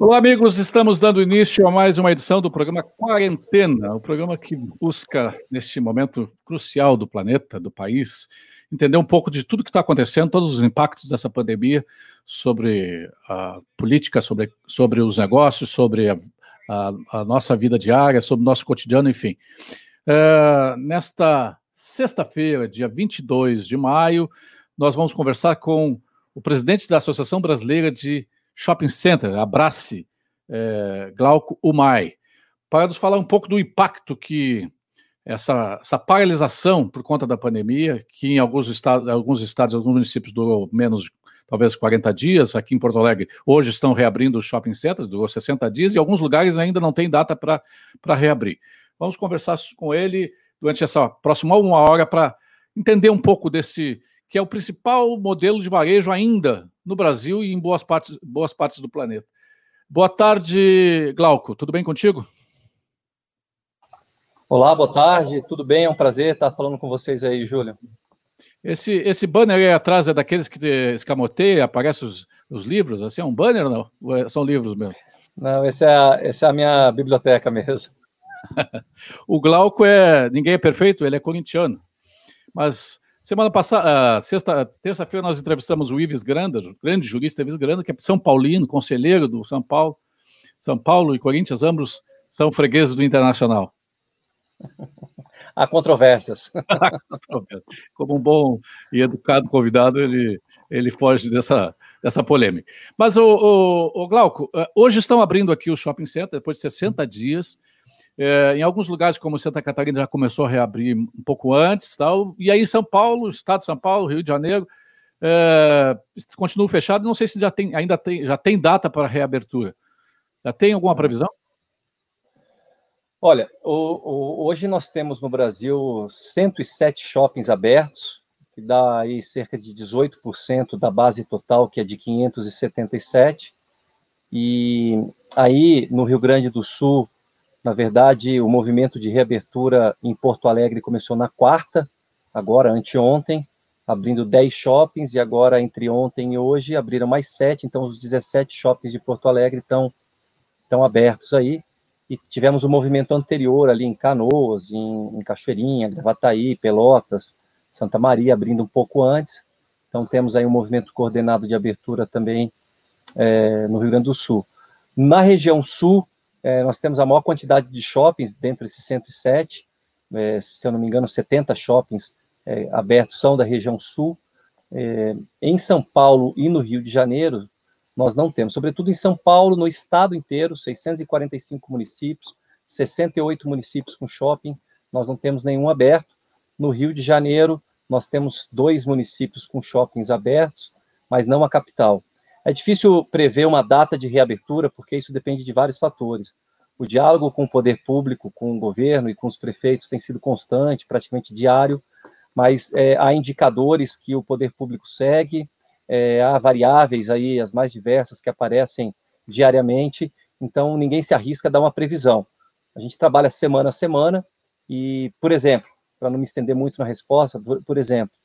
Olá, amigos. Estamos dando início a mais uma edição do programa Quarentena, o programa que busca, neste momento crucial do planeta, do país, entender um pouco de tudo que está acontecendo, todos os impactos dessa pandemia sobre a política, sobre, sobre os negócios, sobre a, a, a nossa vida diária, sobre o nosso cotidiano, enfim. Uh, nesta sexta-feira, dia 22 de maio, nós vamos conversar com o presidente da Associação Brasileira de Shopping Center, Abrace, é, Glauco Umai, para nos falar um pouco do impacto que essa, essa paralisação por conta da pandemia, que em alguns estados, alguns estados, alguns municípios durou menos talvez 40 dias, aqui em Porto Alegre, hoje estão reabrindo os shopping centers, durou 60 dias, e alguns lugares ainda não tem data para reabrir. Vamos conversar com ele durante essa próxima uma hora para entender um pouco desse, que é o principal modelo de varejo ainda no Brasil e em boas partes, boas partes do planeta. Boa tarde, Glauco. Tudo bem contigo? Olá, boa tarde. Tudo bem? É um prazer estar falando com vocês aí, Júlio. Esse, esse banner aí atrás é daqueles que escamoteia, aparece os, os livros? Assim, é um banner ou não? É, são livros mesmo? Não, esse é a, essa é a minha biblioteca mesmo. o Glauco é. Ninguém é perfeito, ele é corintiano. Mas Semana passada, uh, sexta, terça-feira, nós entrevistamos o Ives Granda, grande jurista Ives Granda, que é São Paulino, conselheiro do São Paulo. São Paulo e Corinthians, ambos são fregueses do Internacional. Há controvérsias. Como um bom e educado convidado, ele, ele foge dessa, dessa polêmica. Mas, o, o, o Glauco, eh, hoje estão abrindo aqui o shopping center, depois de 60 dias. É, em alguns lugares, como Santa Catarina, já começou a reabrir um pouco antes, tal. E aí São Paulo, Estado de São Paulo, Rio de Janeiro, é, continua fechado. Não sei se já tem, ainda tem, já tem data para reabertura. Já tem alguma previsão? Olha, o, o, hoje nós temos no Brasil 107 shoppings abertos, que dá aí cerca de 18% da base total, que é de 577. E aí no Rio Grande do Sul na verdade, o movimento de reabertura em Porto Alegre começou na quarta, agora anteontem, abrindo 10 shoppings, e agora, entre ontem e hoje, abriram mais 7, então os 17 shoppings de Porto Alegre estão, estão abertos aí. E tivemos um movimento anterior ali em Canoas, em, em Cachoeirinha, Gravataí, Pelotas, Santa Maria, abrindo um pouco antes. Então, temos aí um movimento coordenado de abertura também é, no Rio Grande do Sul. Na região sul, é, nós temos a maior quantidade de shoppings dentro desses 107, é, se eu não me engano, 70 shoppings é, abertos são da região sul. É, em São Paulo e no Rio de Janeiro, nós não temos, sobretudo em São Paulo, no estado inteiro, 645 municípios, 68 municípios com shopping, nós não temos nenhum aberto. No Rio de Janeiro, nós temos dois municípios com shoppings abertos, mas não a capital. É difícil prever uma data de reabertura, porque isso depende de vários fatores. O diálogo com o poder público, com o governo e com os prefeitos tem sido constante, praticamente diário, mas é, há indicadores que o poder público segue, é, há variáveis aí, as mais diversas, que aparecem diariamente, então ninguém se arrisca a dar uma previsão. A gente trabalha semana a semana e, por exemplo, para não me estender muito na resposta, por, por exemplo,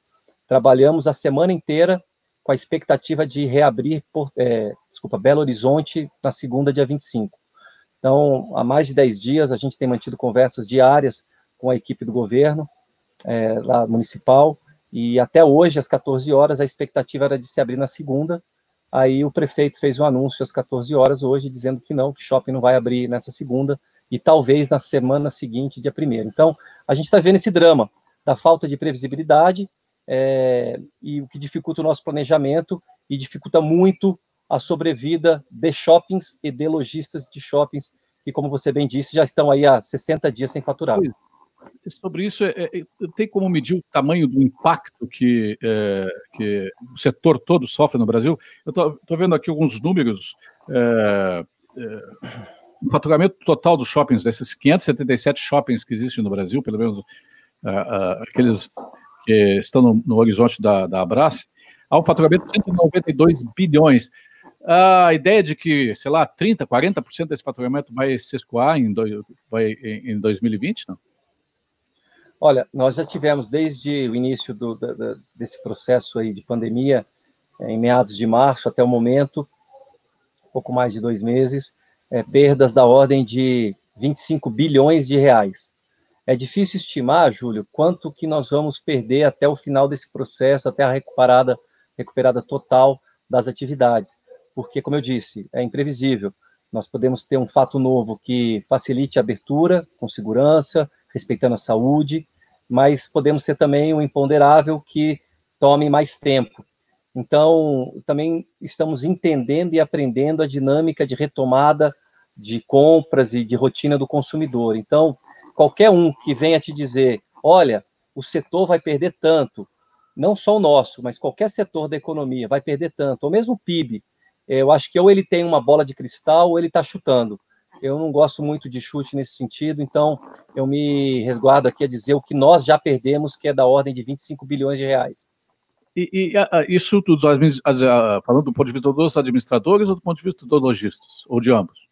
trabalhamos a semana inteira com a expectativa de reabrir, por, é, desculpa, Belo Horizonte na segunda, dia 25. Então, há mais de 10 dias, a gente tem mantido conversas diárias com a equipe do governo, é, lá municipal, e até hoje, às 14 horas, a expectativa era de se abrir na segunda, aí o prefeito fez um anúncio às 14 horas hoje, dizendo que não, que shopping não vai abrir nessa segunda, e talvez na semana seguinte, dia primeiro. Então, a gente está vendo esse drama da falta de previsibilidade, é, e o que dificulta o nosso planejamento e dificulta muito a sobrevida de shoppings e de lojistas de shoppings, que, como você bem disse, já estão aí há 60 dias sem faturar. Sobre isso, é, é, tem como medir o tamanho do impacto que, é, que o setor todo sofre no Brasil? Eu estou vendo aqui alguns números. É, é, o faturamento total dos shoppings, desses 577 shoppings que existem no Brasil, pelo menos é, aqueles que estão no, no horizonte da, da Abrace, há um faturamento de 192 bilhões. A ideia de que, sei lá, 30%, 40% desse faturamento vai se escoar em, vai, em, em 2020, não? Olha, nós já tivemos desde o início do, desse processo aí de pandemia, em meados de março até o momento, pouco mais de dois meses, é, perdas da ordem de 25 bilhões de reais. É difícil estimar, Júlio, quanto que nós vamos perder até o final desse processo, até a recuperada, recuperada total das atividades, porque, como eu disse, é imprevisível. Nós podemos ter um fato novo que facilite a abertura com segurança, respeitando a saúde, mas podemos ter também um imponderável que tome mais tempo. Então, também estamos entendendo e aprendendo a dinâmica de retomada de compras e de rotina do consumidor. Então, qualquer um que venha te dizer, olha, o setor vai perder tanto, não só o nosso, mas qualquer setor da economia vai perder tanto, ou mesmo o PIB, eu acho que ou ele tem uma bola de cristal ou ele está chutando. Eu não gosto muito de chute nesse sentido, então eu me resguardo aqui a dizer o que nós já perdemos, que é da ordem de 25 bilhões de reais. E, e a, isso tudo, falando do ponto de vista dos administradores ou do ponto de vista dos lojistas, ou de ambos?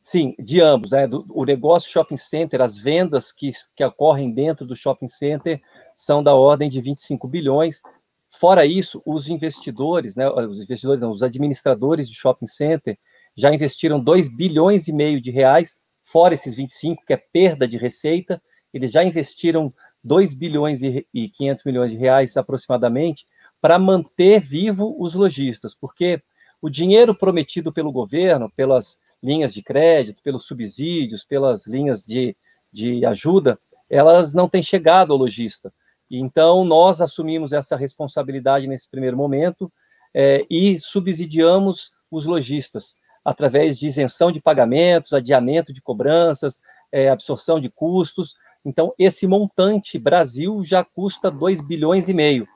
Sim, de ambos. Né? Do, o negócio shopping center, as vendas que, que ocorrem dentro do shopping center são da ordem de 25 bilhões. Fora isso, os investidores, né, os investidores, não, os administradores de shopping center, já investiram 2 bilhões e meio de reais, fora esses 25, que é perda de receita, eles já investiram 2 bilhões e 500 milhões de reais aproximadamente para manter vivo os lojistas, porque o dinheiro prometido pelo governo, pelas linhas de crédito, pelos subsídios, pelas linhas de, de ajuda, elas não têm chegado ao lojista. Então, nós assumimos essa responsabilidade nesse primeiro momento é, e subsidiamos os lojistas através de isenção de pagamentos, adiamento de cobranças, é, absorção de custos. Então, esse montante Brasil já custa 2 bilhões e meio.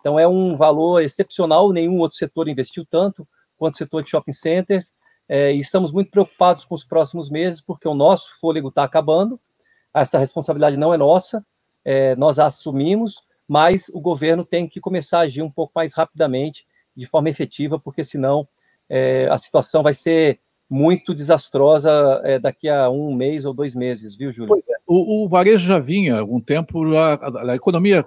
Então, é um valor excepcional, nenhum outro setor investiu tanto quanto o setor de shopping centers, é, e estamos muito preocupados com os próximos meses, porque o nosso fôlego está acabando, essa responsabilidade não é nossa, é, nós a assumimos, mas o governo tem que começar a agir um pouco mais rapidamente, de forma efetiva, porque senão é, a situação vai ser muito desastrosa é, daqui a um mês ou dois meses, viu, Júlio? É. O, o, varejo já vinha há algum tempo, a, a, a economia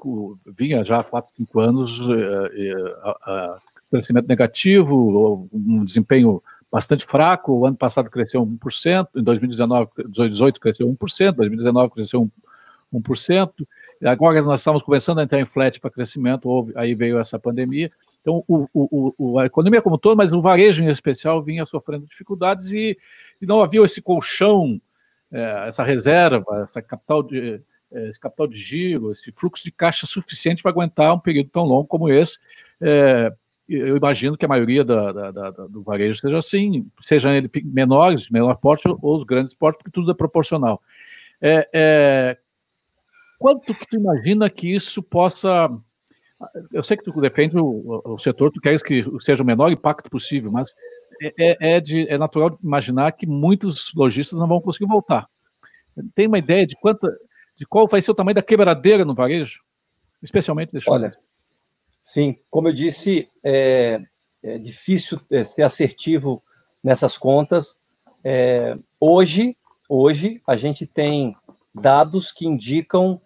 vinha já há quatro, cinco anos, é, é, a, crescimento negativo, um desempenho bastante fraco. O ano passado cresceu 1%, em 2019, 2018 cresceu 1%, 2019 cresceu 1%. Agora nós estamos começando a entrar em flat para crescimento, houve, aí veio essa pandemia. Então, o, o, o, a economia como todo, mas o varejo em especial, vinha sofrendo dificuldades e, e não havia esse colchão, é, essa reserva, essa capital de, é, esse capital de giro, esse fluxo de caixa suficiente para aguentar um período tão longo como esse. É, eu imagino que a maioria da, da, da, do varejo seja assim, sejam ele menores, menor porte ou os grandes portes, porque tudo é proporcional. É, é, quanto que tu imagina que isso possa eu sei que tu defende o, o, setor, tu queres que seja o menor impacto possível, mas é, é, é, de, é natural imaginar que muitos lojistas não vão conseguir voltar. Tem uma ideia de quanta, de qual vai ser o tamanho da quebradeira no varejo, especialmente nesse Olha, sim, como eu disse, é, é difícil é, ser assertivo nessas contas. É, hoje, hoje a gente tem dados que indicam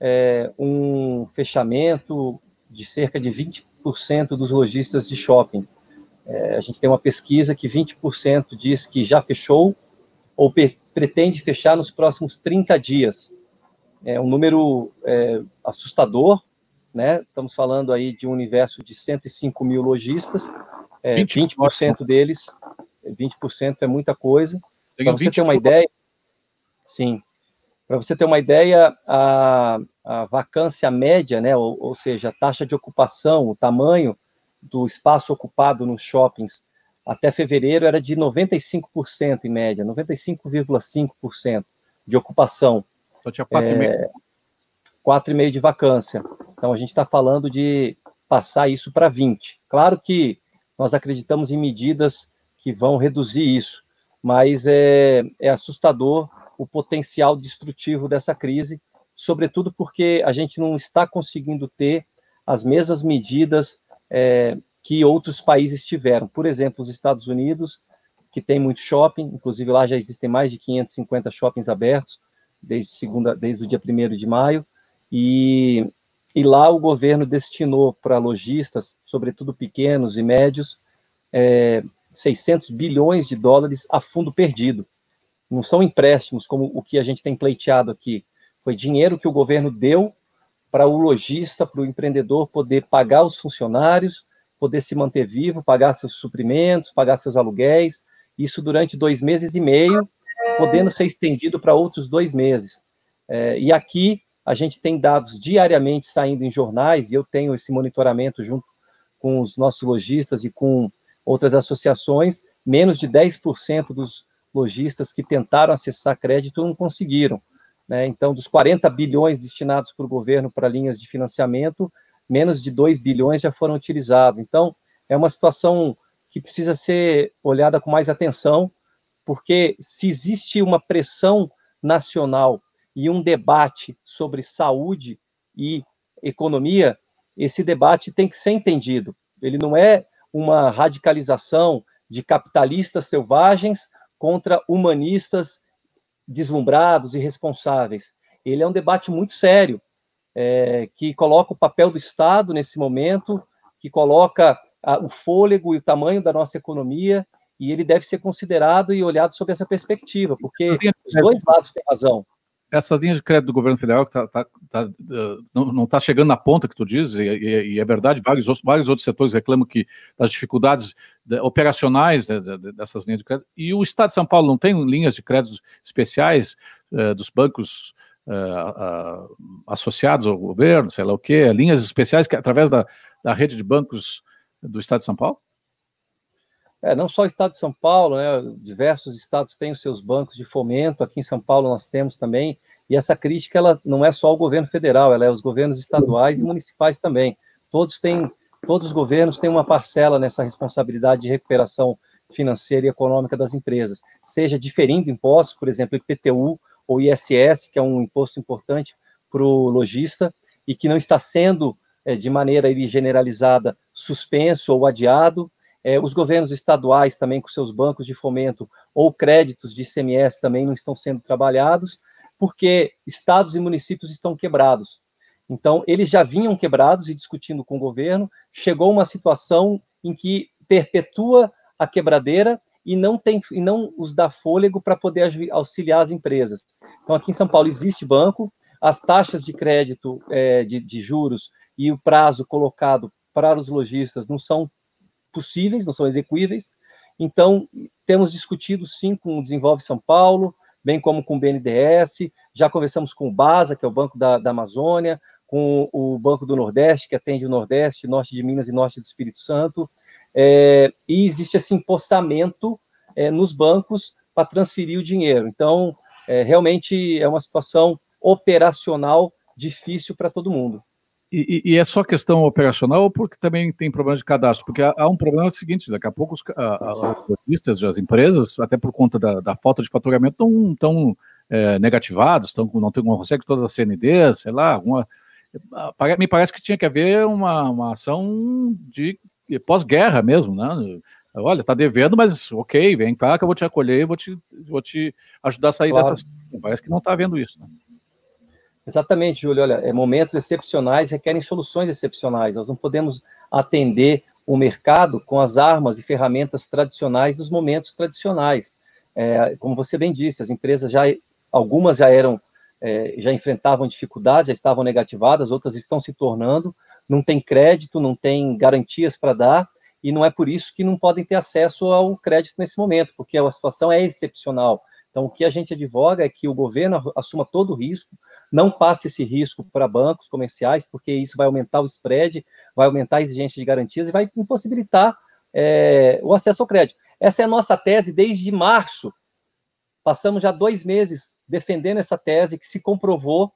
é, um fechamento de cerca de 20% dos lojistas de shopping. É, a gente tem uma pesquisa que 20% diz que já fechou ou pretende fechar nos próximos 30 dias. É um número é, assustador, né? Estamos falando aí de um universo de 105 mil lojistas, é, 20%, 20% deles, 20% é muita coisa. Para você ter uma ideia, sim, para você ter uma ideia, a, a vacância média, né, ou, ou, seja, a taxa de ocupação, o tamanho do espaço ocupado nos shoppings até fevereiro era de 95% em média, 95,5% de ocupação. Só tinha 4,5%. É, 4,5% de vacância. Então a gente está falando de passar isso para 20%. Claro que nós acreditamos em medidas que vão reduzir isso, mas é, é assustador o potencial destrutivo dessa crise, sobretudo porque a gente não está conseguindo ter as mesmas medidas é, que outros países tiveram. Por exemplo, os Estados Unidos, que tem muito shopping, inclusive lá já existem mais de 550 shoppings abertos desde, segunda, desde o dia 1 de maio, e, e lá o governo destinou para lojistas, sobretudo pequenos e médios, é, 600 bilhões de dólares a fundo perdido. Não são empréstimos como o que a gente tem pleiteado aqui. Foi dinheiro que o governo deu para o lojista, para o empreendedor poder pagar os funcionários, poder se manter vivo, pagar seus suprimentos, pagar seus aluguéis. Isso durante dois meses e meio, podendo ser estendido para outros dois meses. É, e aqui a gente tem dados diariamente saindo em jornais, e eu tenho esse monitoramento junto com os nossos lojistas e com outras associações, menos de 10% dos lojistas que tentaram acessar crédito não conseguiram. Né? Então, dos 40 bilhões destinados para o governo para linhas de financiamento, menos de 2 bilhões já foram utilizados. Então, é uma situação que precisa ser olhada com mais atenção, porque se existe uma pressão nacional e um debate sobre saúde e economia, esse debate tem que ser entendido. Ele não é uma radicalização de capitalistas selvagens contra humanistas deslumbrados e responsáveis. Ele é um debate muito sério, é, que coloca o papel do Estado nesse momento, que coloca a, o fôlego e o tamanho da nossa economia, e ele deve ser considerado e olhado sob essa perspectiva, porque os dois lados têm razão essas linhas de crédito do governo federal que tá, tá, tá, uh, não está chegando na ponta que tu diz, e, e, e, é verdade, vários, vários outros setores reclamam que das dificuldades de, operacionais de, dessas linhas de crédito, e o Estado de São Paulo não tem linhas de crédito especiais uh, dos bancos uh, associados ao governo, sei lá o quê, linhas especiais que através da, da rede de bancos do Estado de São Paulo? É, não só o estado de São Paulo, né, diversos estados têm os seus bancos de fomento, aqui em São Paulo nós temos também, e essa crítica ela não é só o governo federal, ela é os governos estaduais e municipais também. Todos têm, todos os governos têm uma parcela nessa responsabilidade de recuperação financeira e econômica das empresas, seja diferindo impostos, por exemplo, IPTU ou ISS, que é um imposto importante para o lojista e que não está sendo é, de maneira generalizada suspenso ou adiado, é, os governos estaduais também com seus bancos de fomento ou créditos de ICMS também não estão sendo trabalhados, porque estados e municípios estão quebrados. Então, eles já vinham quebrados e discutindo com o governo, chegou uma situação em que perpetua a quebradeira e não tem e não os dá fôlego para poder auxiliar as empresas. Então, aqui em São Paulo existe banco, as taxas de crédito é, de, de juros e o prazo colocado para os lojistas não são possíveis, não são execuíveis. Então, temos discutido sim com o Desenvolve São Paulo, bem como com o BNDES, já conversamos com o BASA, que é o Banco da, da Amazônia, com o Banco do Nordeste, que atende o Nordeste, Norte de Minas e Norte do Espírito Santo, é, e existe esse empossamento é, nos bancos para transferir o dinheiro. Então, é, realmente é uma situação operacional difícil para todo mundo. E, e, é só questão operacional ou porque também tem problema de cadastro? Porque há, há um problema seguinte, daqui a pouco os lojistas, as empresas, até por conta da, da falta de faturamento, estão tão, é, negativados, tão, não, tem, não conseguem todas as CNDs, sei lá, alguma, me parece que tinha que haver uma, uma ação de pós-guerra mesmo, né? Olha, tá devendo, mas ok, vem cá que eu vou te acolher, vou te, vou te ajudar a sair claro. dessa situação. Parece que não está havendo isso, né? Exatamente, Júlio. Olha, é, momentos excepcionais requerem soluções excepcionais. Nós não podemos atender o mercado com as armas e ferramentas tradicionais dos momentos tradicionais. É, como você bem disse, as empresas já, algumas já eram, é, já enfrentavam dificuldades, já estavam negativadas, outras estão se tornando, não tem crédito, não tem garantias para dar, e não é por isso que não podem ter acesso ao crédito nesse momento, porque a situação é excepcional. Então, o que a gente advoga é que o governo assuma todo o risco, não passe esse risco para bancos comerciais, porque isso vai aumentar o spread, vai aumentar a exigência de garantias e vai impossibilitar é, o acesso ao crédito. Essa é a nossa tese desde março. Passamos já dois meses defendendo essa tese que se comprovou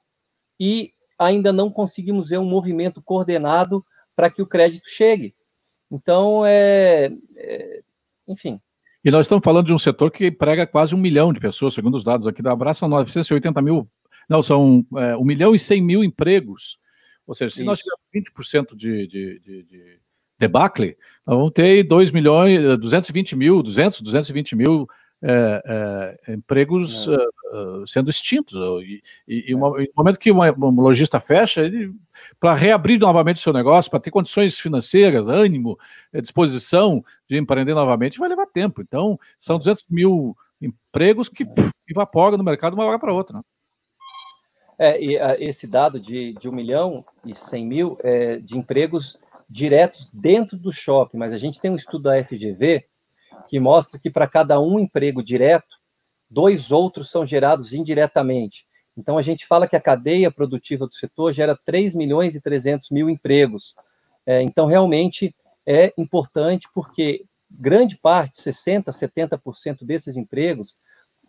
e ainda não conseguimos ver um movimento coordenado para que o crédito chegue. Então, é, é enfim, e nós estamos falando de um setor que prega quase um milhão de pessoas, segundo os dados aqui da Abraço, são 980 mil, não, são é, 1 milhão e 100 mil empregos. Ou seja, se Isso. nós tivermos 20% de, de, de, de debacle, nós vamos ter 2 milhões, 220 mil, 200, 220 mil é, é, empregos uh, sendo extintos. E, e, e, uma, no momento que uma, um lojista fecha, para reabrir novamente o seu negócio, para ter condições financeiras, ânimo, disposição de empreender novamente, vai levar tempo. Então, são 200 mil empregos que puf, evaporam no mercado de uma hora para outra. Né? É, e a, esse dado de, de 1 milhão e 100 mil é, de empregos diretos dentro do shopping, mas a gente tem um estudo da FGV que mostra que para cada um emprego direto, dois outros são gerados indiretamente. Então, a gente fala que a cadeia produtiva do setor gera 3 milhões e 300 mil empregos. É, então, realmente é importante porque grande parte, 60%, 70% desses empregos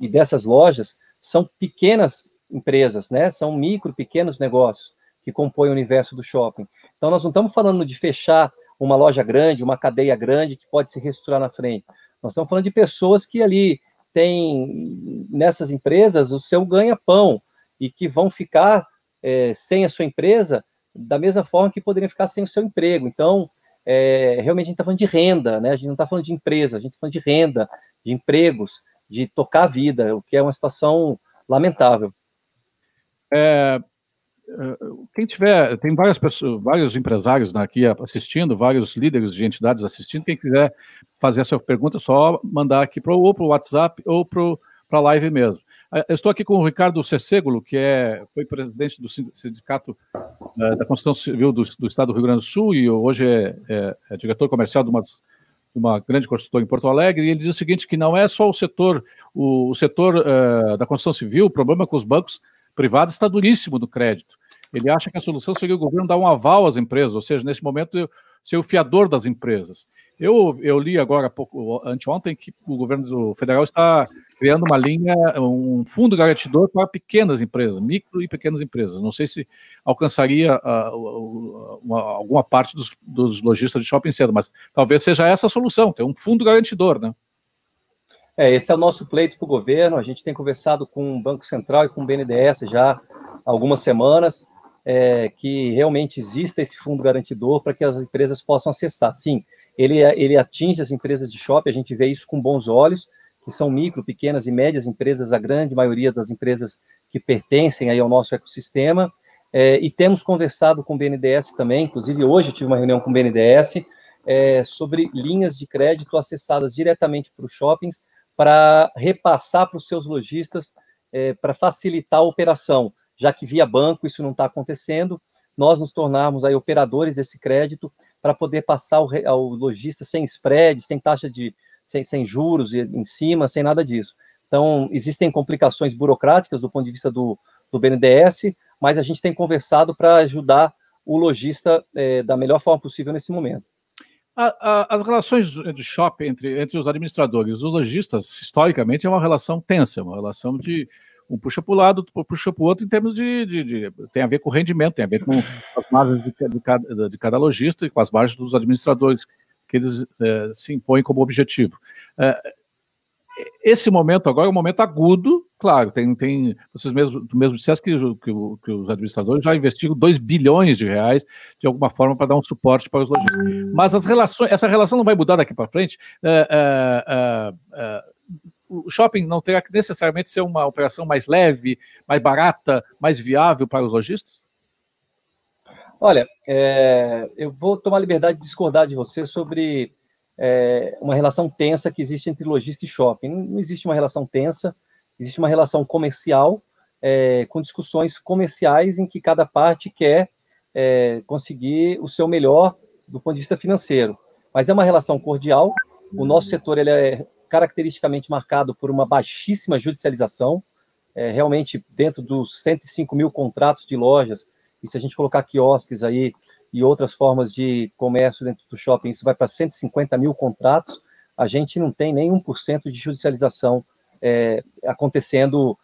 e dessas lojas são pequenas empresas, né? São micro, pequenos negócios que compõem o universo do shopping. Então, nós não estamos falando de fechar uma loja grande, uma cadeia grande que pode se reestruturar na frente. Nós estamos falando de pessoas que ali têm, nessas empresas, o seu ganha-pão e que vão ficar é, sem a sua empresa da mesma forma que poderiam ficar sem o seu emprego. Então, é, realmente a gente está falando de renda, né? A gente não está falando de empresa, a gente está falando de renda, de empregos, de tocar a vida, o que é uma situação lamentável. É, quem tiver, tem várias pessoas, vários empresários aqui assistindo, vários líderes de entidades assistindo. Quem quiser fazer a sua pergunta, é só mandar aqui pro, ou para o WhatsApp ou para a live mesmo. É, eu estou aqui com o Ricardo Cecegolo, que é, foi presidente do Sindicato uh, da Construção Civil do, do, Estado do Rio Grande do Sul e hoje é, é, é diretor comercial de uma, grande construtora em Porto Alegre. E ele diz o seguinte: que não é só o setor, o, o setor da construção civil, o problema com os bancos privados está duríssimo no crédito. Ele acha que a solução seria o governo dar um aval às empresas, ou seja, nesse momento ser o fiador das empresas. Eu, eu li agora, pouco, anteontem, que o governo federal está criando uma linha, um fundo garantidor para pequenas empresas, micro e pequenas empresas. Não sei se alcançaria uh, uma, alguma parte dos, dos lojistas de shopping center, mas talvez seja essa a solução, ter um fundo garantidor, né? É, esse é o nosso pleito para o governo. A gente tem conversado com o Banco Central e com o BNDES já há algumas semanas é, que realmente exista esse fundo garantidor para que as empresas possam acessar. Sim, ele, ele atinge as empresas de shopping, a gente vê isso com bons olhos, que são micro, pequenas e médias empresas, a grande maioria das empresas que pertencem aí ao nosso ecossistema, é, e temos conversado com o BNDES também, inclusive hoje eu tive uma reunião com o BNDES, é, sobre linhas de crédito acessadas diretamente para os shoppings, para repassar para os seus lojistas, é, para facilitar a operação já que via banco isso não está acontecendo, nós nos tornarmos aí operadores desse crédito para poder passar ao, ao lojista sem spread, sem taxa de, sem, sem juros em cima, sem nada disso. Então, existem complicações burocráticas do ponto de vista do, do BNDES, mas a gente tem conversado para ajudar o lojista é, da melhor forma possível nesse momento. A, a, as relações de shopping entre, entre os administradores e os lojistas, historicamente, é uma relação tensa, uma relação de um puxa para o lado, puxa para o outro em termos de, de, de, Tem a ver com rendimento, tem a ver com as margens de, de, cada, de cada lojista e com as margens dos administradores que eles é, se impõem como objetivo. É, esse momento agora é um momento agudo, claro, tem, tem vocês mesmo, mesmo disseram que, que, que, os administradores já investiram 2 bilhões de reais de alguma forma para dar um suporte para os lojistas. Mas as relações, essa relação não vai mudar daqui para frente. É, é, é, o shopping não terá que necessariamente ser uma operação mais leve, mais barata, mais viável para os lojistas? Olha, é, eu vou tomar liberdade de discordar de você sobre é, uma relação tensa que existe entre lojista e shopping. Não, existe uma relação tensa, existe uma relação comercial, é, com discussões comerciais em que cada parte quer é, conseguir o seu melhor do ponto de vista financeiro. Mas é uma relação cordial. O nosso setor ele é caracteristicamente marcado por uma baixíssima judicialização, é, realmente dentro dos 105 mil contratos de lojas, e se a gente colocar quiosques aí e outras formas de comércio dentro do shopping, isso vai para 150 mil contratos, a gente não tem nem 1% de judicialização é, acontecendo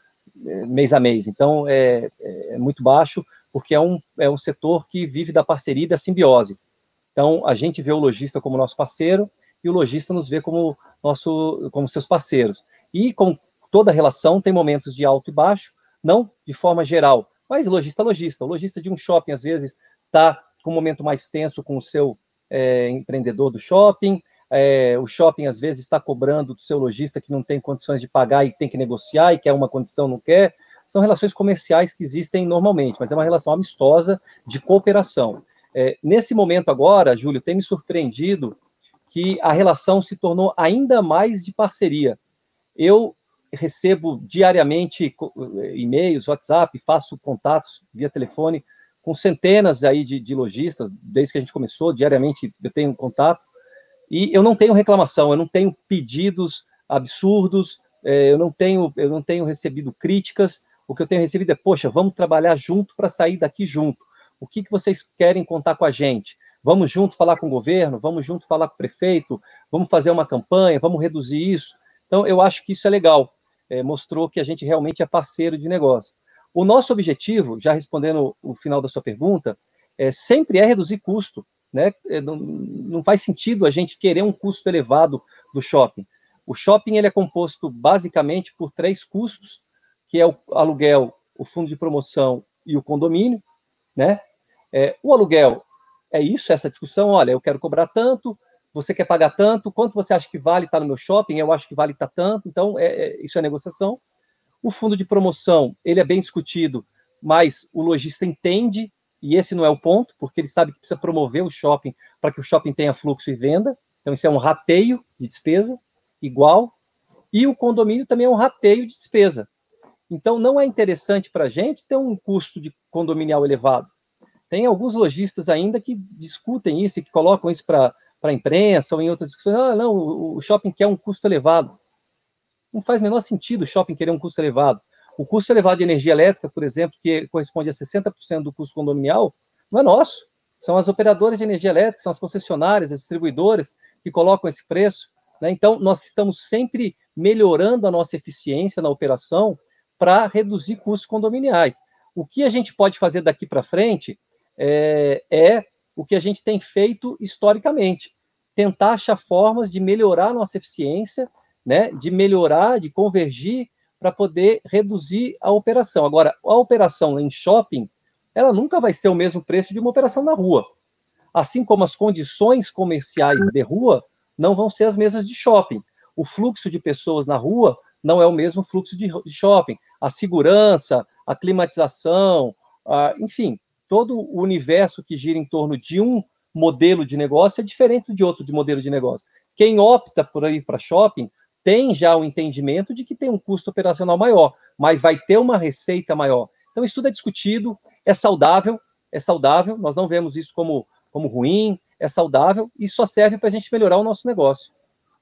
é, mês a mês. Então, é, é, muito baixo, porque é um, é um setor que vive da parceria e da simbiose. Então, a gente vê o lojista como nosso parceiro, e o lojista nos vê como, nosso, como seus parceiros. E com toda relação tem momentos de alto e baixo, não de forma geral, mas lojista lojista. O lojista de um shopping, às vezes, está com um momento mais tenso com o seu é, empreendedor do shopping, é, o shopping às vezes está cobrando do seu lojista que não tem condições de pagar e tem que negociar e quer uma condição, não quer. São relações comerciais que existem normalmente, mas é uma relação amistosa de cooperação. É, nesse momento agora, Júlio, tem me surpreendido que a relação se tornou ainda mais de parceria. Eu recebo diariamente e-mails, WhatsApp, faço contatos via telefone com centenas aí de, de lojistas, desde que a gente começou, diariamente eu tenho contato, e eu não tenho reclamação, eu não tenho pedidos absurdos, é, eu não tenho, eu não tenho recebido críticas. O que eu tenho recebido é, poxa, vamos trabalhar junto para sair daqui junto. O que, que vocês querem contar com a gente? Vamos junto falar com o governo, vamos junto falar com o prefeito, vamos fazer uma campanha, vamos reduzir isso. Então, eu acho que isso é legal. É, mostrou que a gente realmente é parceiro de negócio. O nosso objetivo, já respondendo o final da sua pergunta, é, sempre é reduzir custo. Né? É, não, não faz sentido a gente querer um custo elevado do shopping. O shopping ele é composto basicamente por três custos, que é o aluguel, o fundo de promoção e o condomínio, né? É, o aluguel é isso, essa discussão. Olha, eu quero cobrar tanto, você quer pagar tanto, quanto você acha que vale estar no meu shopping? Eu acho que vale estar tanto. Então, é, é, isso é negociação. O fundo de promoção ele é bem discutido, mas o lojista entende e esse não é o ponto, porque ele sabe que precisa promover o shopping para que o shopping tenha fluxo e venda. Então, isso é um rateio de despesa igual. E o condomínio também é um rateio de despesa. Então, não é interessante para a gente ter um custo de condominial elevado. Tem alguns lojistas ainda que discutem isso e que colocam isso para a imprensa ou em outras discussões. Ah, não, o shopping quer um custo elevado. Não faz menor sentido o shopping querer um custo elevado. O custo elevado de energia elétrica, por exemplo, que corresponde a 60% do custo condominial, não é nosso. São as operadoras de energia elétrica, são as concessionárias, as distribuidoras que colocam esse preço. Né? Então, nós estamos sempre melhorando a nossa eficiência na operação para reduzir custos condominiais. O que a gente pode fazer daqui para frente é, é o que a gente tem feito historicamente, tentar achar formas de melhorar a nossa eficiência, né, de melhorar, de convergir para poder reduzir a operação. Agora, a operação em shopping, ela nunca vai ser o mesmo preço de uma operação na rua. Assim como as condições comerciais de rua não vão ser as mesmas de shopping. O fluxo de pessoas na rua não é o mesmo fluxo de shopping. A segurança, a climatização, a, enfim, todo o universo que gira em torno de um modelo de negócio é diferente de outro de modelo de negócio. Quem opta por ir para shopping tem já o entendimento de que tem um custo operacional maior, mas vai ter uma receita maior. Então, isso tudo é discutido, é saudável, é saudável, nós não vemos isso como, como ruim, é saudável e só serve para a gente melhorar o nosso negócio.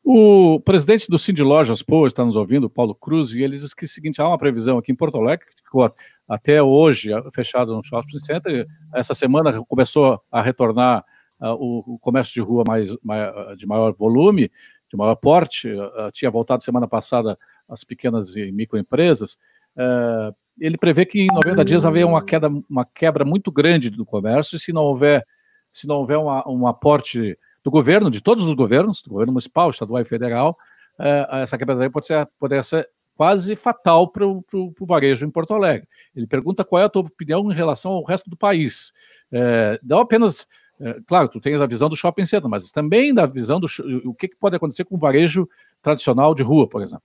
O presidente do Cindy Lojas Pô está nos ouvindo, Paulo Cruz, e ele diz que o seguinte: há uma previsão aqui em Porto Alegre, que ficou até hoje fechado no shopping center, essa semana começou a retornar uh, o, o, comércio de rua mais, mais, de maior volume, de maior porte, uh, tinha voltado semana passada as pequenas e microempresas, uh, ele prevê que em 90 dias haverá uma queda, uma quebra muito grande do comércio, e se não houver, se não houver uma, um aporte do governo, de todos os governos, do governo municipal, estadual e federal, uh, essa quebra pode ser, pode ser quase fatal para o varejo em Porto Alegre. Ele pergunta qual é a tua opinião em relação ao resto do país. É, não apenas é, claro, tu tens a visão do shopping center, mas também da visão do o que, que pode acontecer com o varejo tradicional de rua, por exemplo.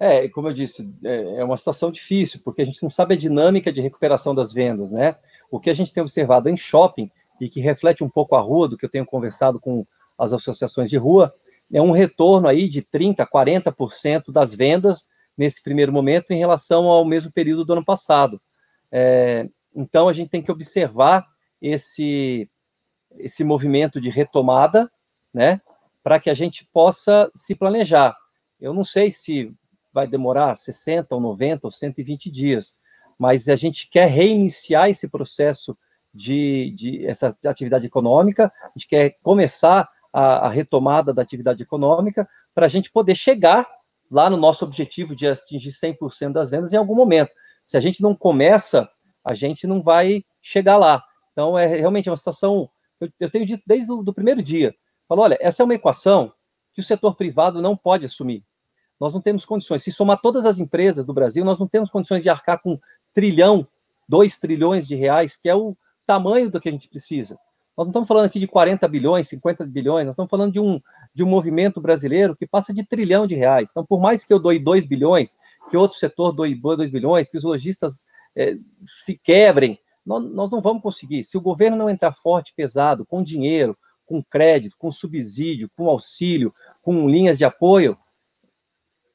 É, como eu disse, é, é uma situação difícil, porque a gente não sabe a dinâmica de recuperação das vendas, né? O que a gente tem observado em shopping, e que reflete um pouco a rua, do que eu tenho conversado com as associações de rua, é um retorno aí de 30%, 40% das vendas nesse primeiro momento em relação ao mesmo período do ano passado. É, então, a gente tem que observar esse, esse movimento de retomada, né, para que a gente possa se planejar. Eu não sei se vai demorar 60 ou 90 ou 120 dias, mas a gente quer reiniciar esse processo de, de essa atividade econômica, a gente quer começar a, a retomada da atividade econômica para a gente poder chegar lá no nosso objetivo de atingir 100% das vendas em algum momento. Se a gente não começa, a gente não vai chegar lá. Então, é realmente uma situação, eu, eu tenho dito desde o primeiro dia, falo, olha, essa é uma equação que o setor privado não pode assumir. Nós não temos condições. Se somar todas as empresas do Brasil, nós não temos condições de arcar com trilhão, dois trilhões de reais, que é o tamanho do que a gente precisa. Nós não estamos falando aqui de 40 bilhões, 50 bilhões, nós estamos falando de um, de um movimento brasileiro que passa de trilhão de reais. Então, por mais que eu doe 2 bilhões, que outro setor doe 2 bilhões, que os lojistas é, se quebrem, nós, não vamos conseguir. Se o governo não entrar forte, pesado, com dinheiro, com crédito, com subsídio, com auxílio, com linhas de apoio,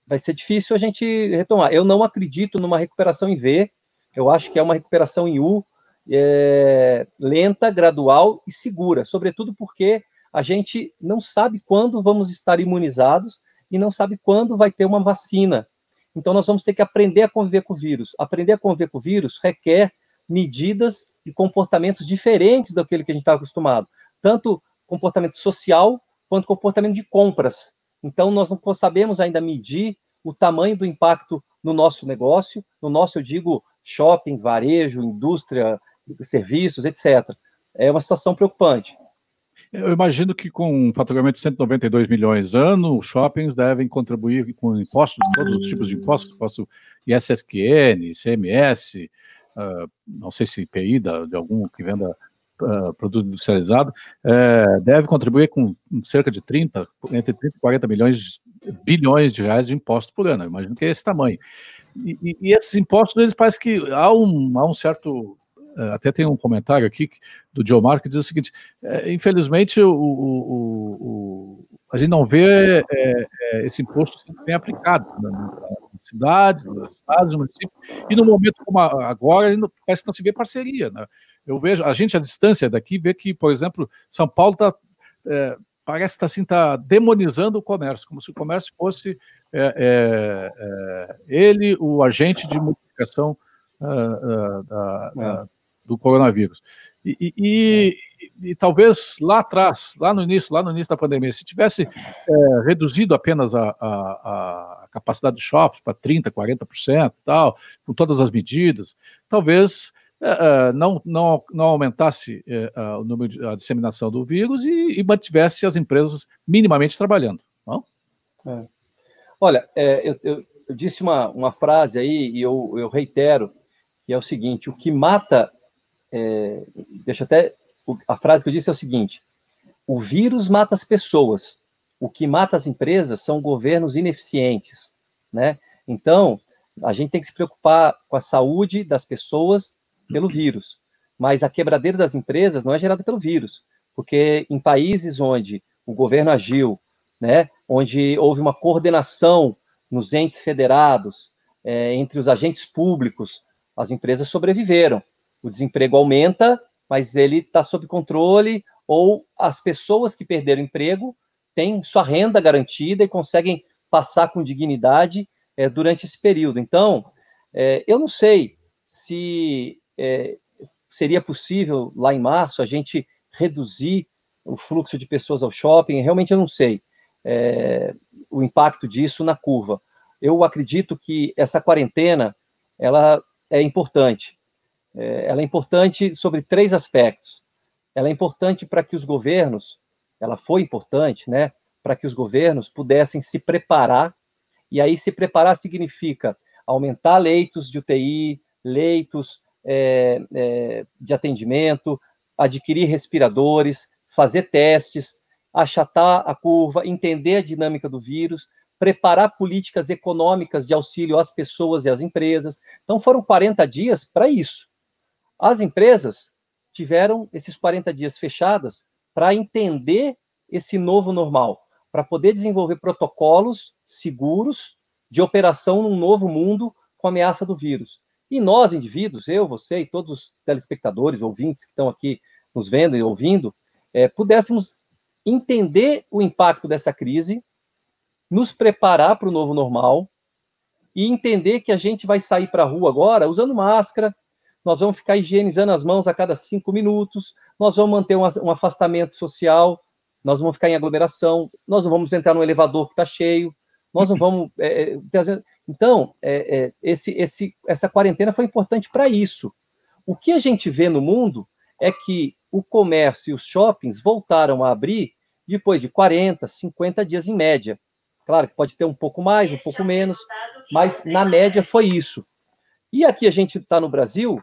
vai ser difícil a gente retomar. Eu não acredito numa recuperação em V, eu acho que é uma recuperação em U, é, lenta, gradual e segura, sobretudo porque a gente não sabe quando vamos estar imunizados e não sabe quando vai ter uma vacina. Então, nós vamos ter que aprender a conviver com o vírus. Aprender a conviver com o vírus requer medidas e comportamentos diferentes daquele que a gente estava acostumado, tanto comportamento social quanto comportamento de compras. Então, nós não sabemos ainda medir o tamanho do impacto no nosso negócio, no nosso, eu digo, shopping, varejo, indústria, serviços, etc. É uma situação preocupante. Eu imagino que com um faturamento de 192 milhões ano, os shoppings devem contribuir com impostos, todos os tipos de impostos, imposto ISSQN, ICMS, uh, não sei se IPI da, de algum que venda uh, produto industrializado, uh, deve contribuir com cerca de 30, entre 30 e 40 milhões, bilhões de reais de impostos por ano. Eu imagino que é esse tamanho. E, e, e esses impostos, eles parece que há um, há um certo é, até tem um comentário aqui do Mark que diz o seguinte: é, infelizmente o, o, o, a gente não vê é, é, esse imposto sendo bem aplicado na, na cidade, nos estados, no município, e no momento como agora parece que não se vê parceria. Né? Eu vejo, a gente, à distância daqui, vê que, por exemplo, São Paulo está. É, parece que está assim, tá demonizando o comércio, como se o comércio fosse é, ele, o agente de multiplicação uh, uh, da, do coronavírus. E, e, e, e, talvez lá atrás, lá no início, lá no início da pandemia, se tivesse é, reduzido apenas a, a, a capacidade de shoppings para 30%, 40%, tal, com todas as medidas, talvez é, é não, não, não aumentasse é, o número de a disseminação do vírus e, e, mantivesse as empresas minimamente trabalhando. Não? É. Olha, é, eu, eu, eu, disse uma, uma frase aí e eu, eu reitero que é o seguinte: o que mata é, deixa até. A frase que eu disse é o seguinte: o vírus mata as pessoas, o que mata as empresas são governos ineficientes, né? Então, a gente tem que se preocupar com a saúde das pessoas pelo vírus, mas a quebradeira das empresas não é gerada pelo vírus, porque em países onde o governo agiu, né, onde houve uma coordenação nos entes federados, é, entre os agentes públicos, as empresas sobreviveram o desemprego aumenta, mas ele está sob controle, ou as pessoas que perderam emprego têm sua renda garantida e conseguem passar com dignidade é, durante esse período. Então, é, eu não sei se é, seria possível, lá em março, a gente reduzir o fluxo de pessoas ao shopping, realmente eu não sei o impacto disso na curva. Eu acredito que essa quarentena, ela é importante, é, ela é importante sobre três aspectos. Ela é importante para que os governos, ela foi importante, né, para que os governos pudessem se preparar, e aí se preparar significa aumentar leitos de UTI, leitos é, é, de atendimento, adquirir respiradores, fazer testes, achatar a curva, entender a dinâmica do vírus, preparar políticas econômicas de auxílio às pessoas e às empresas. Então, foram 40 dias para isso. As empresas tiveram esses 40 dias fechadas para entender esse novo normal, para poder desenvolver protocolos seguros de operação num novo mundo com a ameaça do vírus. E nós, indivíduos, eu, você e todos os telespectadores, ouvintes que estão aqui nos vendo e ouvindo, é, pudéssemos entender o impacto dessa crise, nos preparar para o novo normal e entender que a gente vai sair para a rua agora usando máscara, nós vamos ficar higienizando as mãos a cada cinco minutos, nós vamos manter um, afastamento social, nós vamos ficar em aglomeração, nós não vamos entrar no elevador que está cheio, nós não vamos. É, é então, é, é, esse, esse, essa quarentena foi importante para isso. O que a gente vê no mundo é que o comércio e os shoppings voltaram a abrir depois de 40, 50 dias em média. Claro que pode ter um pouco mais, um pouco menos, mas na média foi isso. E aqui a gente está no Brasil,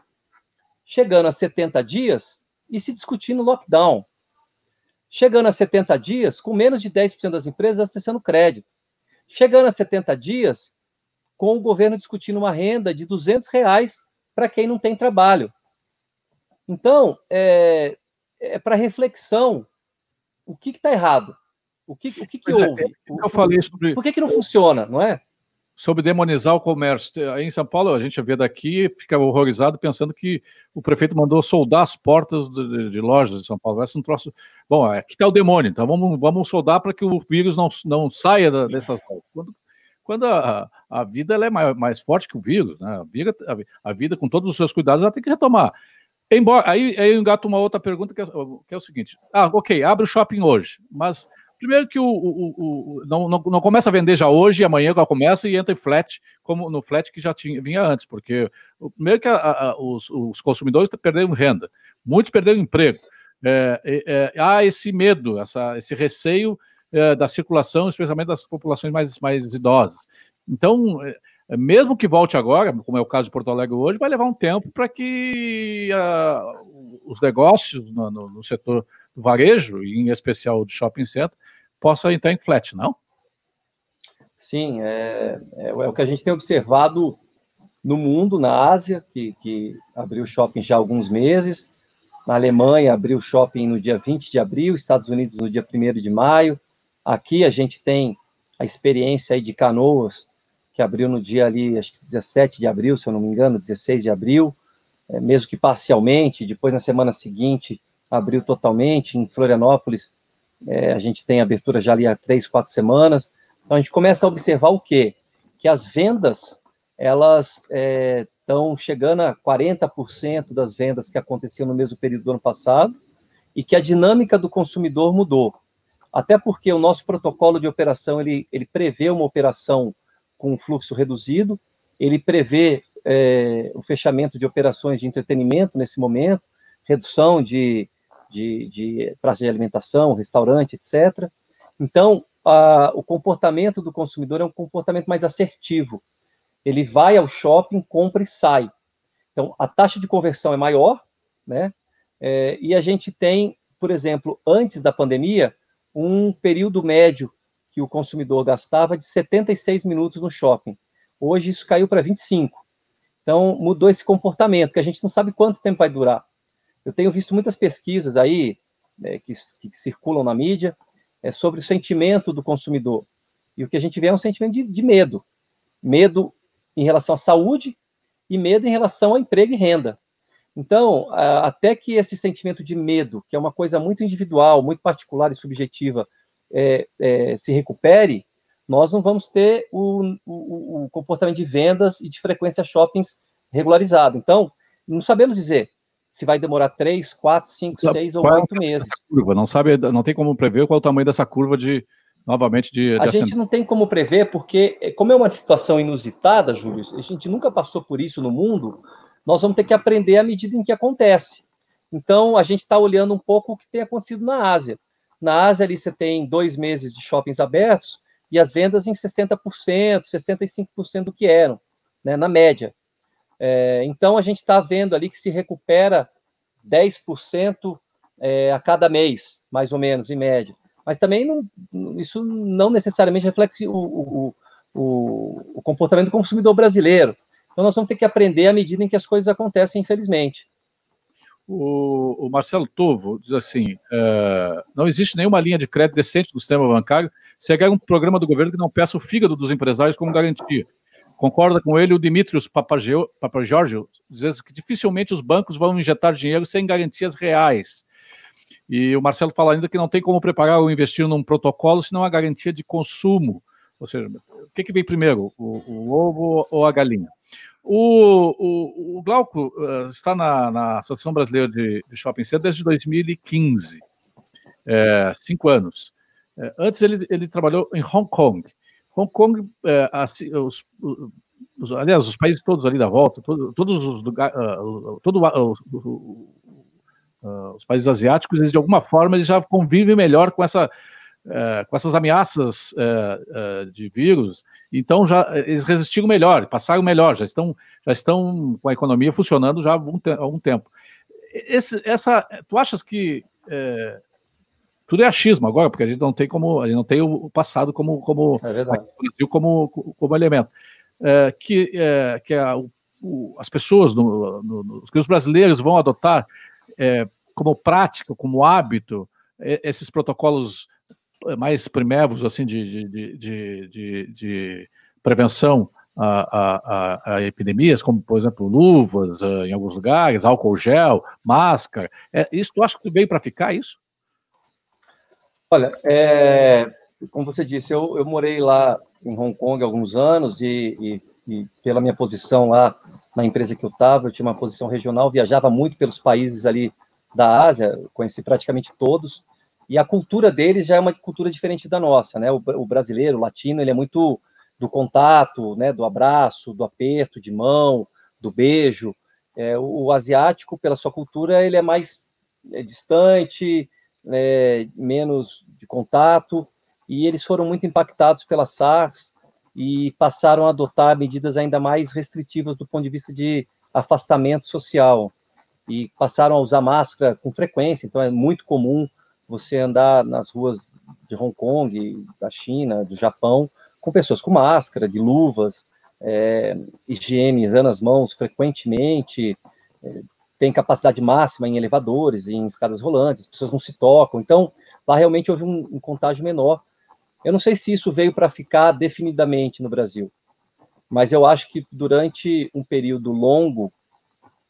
chegando a 70 dias e se discutindo lockdown. Chegando a 70 dias, com menos de 10% das empresas acessando crédito. Chegando a 70 dias, com o governo discutindo uma renda de 200 reais para quem não tem trabalho. Então, é, é para reflexão, o que está errado? O que, o que, que é, houve? É, eu falei sobre... Por que, que não funciona, não é? Sobre demonizar o comércio. Aí em São Paulo, a gente vê daqui, fica horrorizado pensando que o prefeito mandou soldar as portas de, de, de lojas de São Paulo. Esse é um troço. Bom, aqui está o demônio, então vamos, vamos soldar para que o vírus não, não saia da, dessas lojas. Quando, quando a, a vida é mais, mais forte que o vírus, né? a, vida, a, a vida, com todos os seus cuidados, ela tem que retomar. Embora, aí, aí eu engato uma outra pergunta que é, que é o seguinte: ah, ok, abre o shopping hoje, mas Primeiro que o, o, o não, não, não, começa a vender já hoje, amanhã ela começa e entra em flat, como no flat que já tinha, vinha antes, porque o primeiro que a, a, os, os, consumidores perderam renda, muitos perderam emprego. É, é, há esse medo, essa, esse receio é, da circulação, especialmente das populações mais, mais idosas. Então, é, mesmo que volte agora, como é o caso de Porto Alegre hoje, vai levar um tempo para que os negócios no, no, no setor do varejo, em especial do shopping center, possa entrar em flat, não? Sim, é, é, é, o que a gente tem observado no mundo, na Ásia, que, que abriu shopping já há alguns meses, na Alemanha abriu shopping no dia 20 de abril, Estados Unidos no dia 1 de maio, aqui a gente tem a experiência aí de Canoas, que abriu no dia ali, acho que 17 de abril, se eu não me engano, 16 de abril, é, mesmo que parcialmente, depois na semana seguinte abriu totalmente, em Florianópolis é, a gente tem abertura já ali há três, quatro semanas. Então a gente começa a observar o quê? Que as vendas elas estão é, chegando a 40% das vendas que aconteciam no mesmo período do ano passado e que a dinâmica do consumidor mudou. Até porque o nosso protocolo de operação ele, ele prevê uma operação com fluxo reduzido, ele prevê é, o fechamento de operações de entretenimento nesse momento, redução de de, de praça de alimentação, restaurante, etc. Então, a, o comportamento do consumidor é um comportamento mais assertivo. Ele vai ao shopping, compra e sai. Então, a taxa de conversão é maior, né? É, e a gente tem, por exemplo, antes da pandemia, um período médio que o consumidor gastava de 76 minutos no shopping. Hoje isso caiu para 25. Então, mudou esse comportamento, que a gente não sabe quanto tempo vai durar. Eu tenho visto muitas pesquisas aí né, que, que, circulam na mídia é, sobre o sentimento do consumidor. E o que a gente vê é um sentimento de, de medo. Medo em relação à saúde e medo em relação ao emprego e renda. Então, até que esse sentimento de medo, que é uma coisa muito individual, muito particular e subjetiva, é, é, se recupere, nós não vamos ter o, o, o, comportamento de vendas e de frequência shoppings regularizado. Então, não sabemos dizer se vai demorar três, quatro, cinco, seis ou oito meses. Curva? Não sabe, não tem como prever qual é o tamanho dessa curva de novamente de. A gente não tem como prever porque, é, como é uma situação inusitada, Júlio, a gente nunca passou por isso no mundo. Nós vamos ter que aprender à medida em que acontece. Então, a gente está olhando um pouco o que tem acontecido na Ásia. Na Ásia, ali você tem dois meses de shoppings abertos e as vendas em 60%, 65% do que eram, né, na média. É, então, a gente está vendo ali que se recupera 10% é, a cada mês, mais ou menos, em média. Mas também não, isso não necessariamente reflete o, o, o, o, comportamento do consumidor brasileiro. Então, nós vamos ter que aprender à medida em que as coisas acontecem, infelizmente. O, Marcelo Tovo diz assim: uh, não existe nenhuma linha de crédito decente do sistema bancário se há um programa do governo que não peça o fígado dos empresários como garantia. Concorda com ele o Dimitrios Papagorgio, dizendo que dificilmente os bancos vão injetar dinheiro sem garantias reais. E o Marcelo fala ainda que não tem como preparar ou investir num protocolo se não há garantia de consumo. Ou seja, o que, que vem primeiro, o, o ovo ou a galinha? O, o, o Glauco uh, está na, na, Associação Brasileira de, de, Shopping Center desde 2015, é, cinco anos. É, antes ele, ele trabalhou em Hong Kong. Hong Kong, é, assim, os, os, aliás, os países todos ali da volta, todo, todos os uh, todo, uh, uh, os países asiáticos, eles de alguma forma eles já convivem melhor com essa é, com essas ameaças é, de vírus, então já eles resistiram melhor, passaram melhor, já estão já estão com a economia funcionando já há algum, te algum tempo. Esse, essa, tu achas que tudo é achismo agora, porque a gente não tem como, a gente não tem o passado como, como é. Brasil como, como elemento. É, que é, que a, o, as pessoas, no, no, no, que os brasileiros vão adotar é, como prática, como hábito, esses protocolos mais primevos assim de, de, de, de, de prevenção a, a, a, epidemias, como, por exemplo, luvas uh, em alguns lugares, álcool gel, máscara. É, isso tu acha que veio para ficar isso? Olha, é, como você disse, eu, eu, morei lá em Hong Kong há alguns anos e, e, e pela minha posição lá na empresa que eu estava, eu tinha uma posição regional, viajava muito pelos países ali da Ásia, conheci praticamente todos, e a cultura deles já é uma cultura diferente da nossa, né? O, o brasileiro, o latino, ele é muito do contato, né, do abraço, do aperto de mão, do beijo. É, o, o, asiático, pela sua cultura, ele é mais é, distante, é, menos de contato, e eles foram muito impactados pela SARS e passaram a adotar medidas ainda mais restritivas do ponto de vista de afastamento social e passaram a usar máscara com frequência. Então é muito comum você andar nas ruas de Hong Kong, da China, do Japão, com pessoas com máscara, de luvas, é, higienizando as mãos frequentemente, é, tem capacidade máxima em elevadores, em escadas rolantes, as pessoas não se tocam. Então, lá realmente houve um, um contágio menor. Eu não sei se isso veio para ficar definidamente no Brasil, mas eu acho que durante um período longo,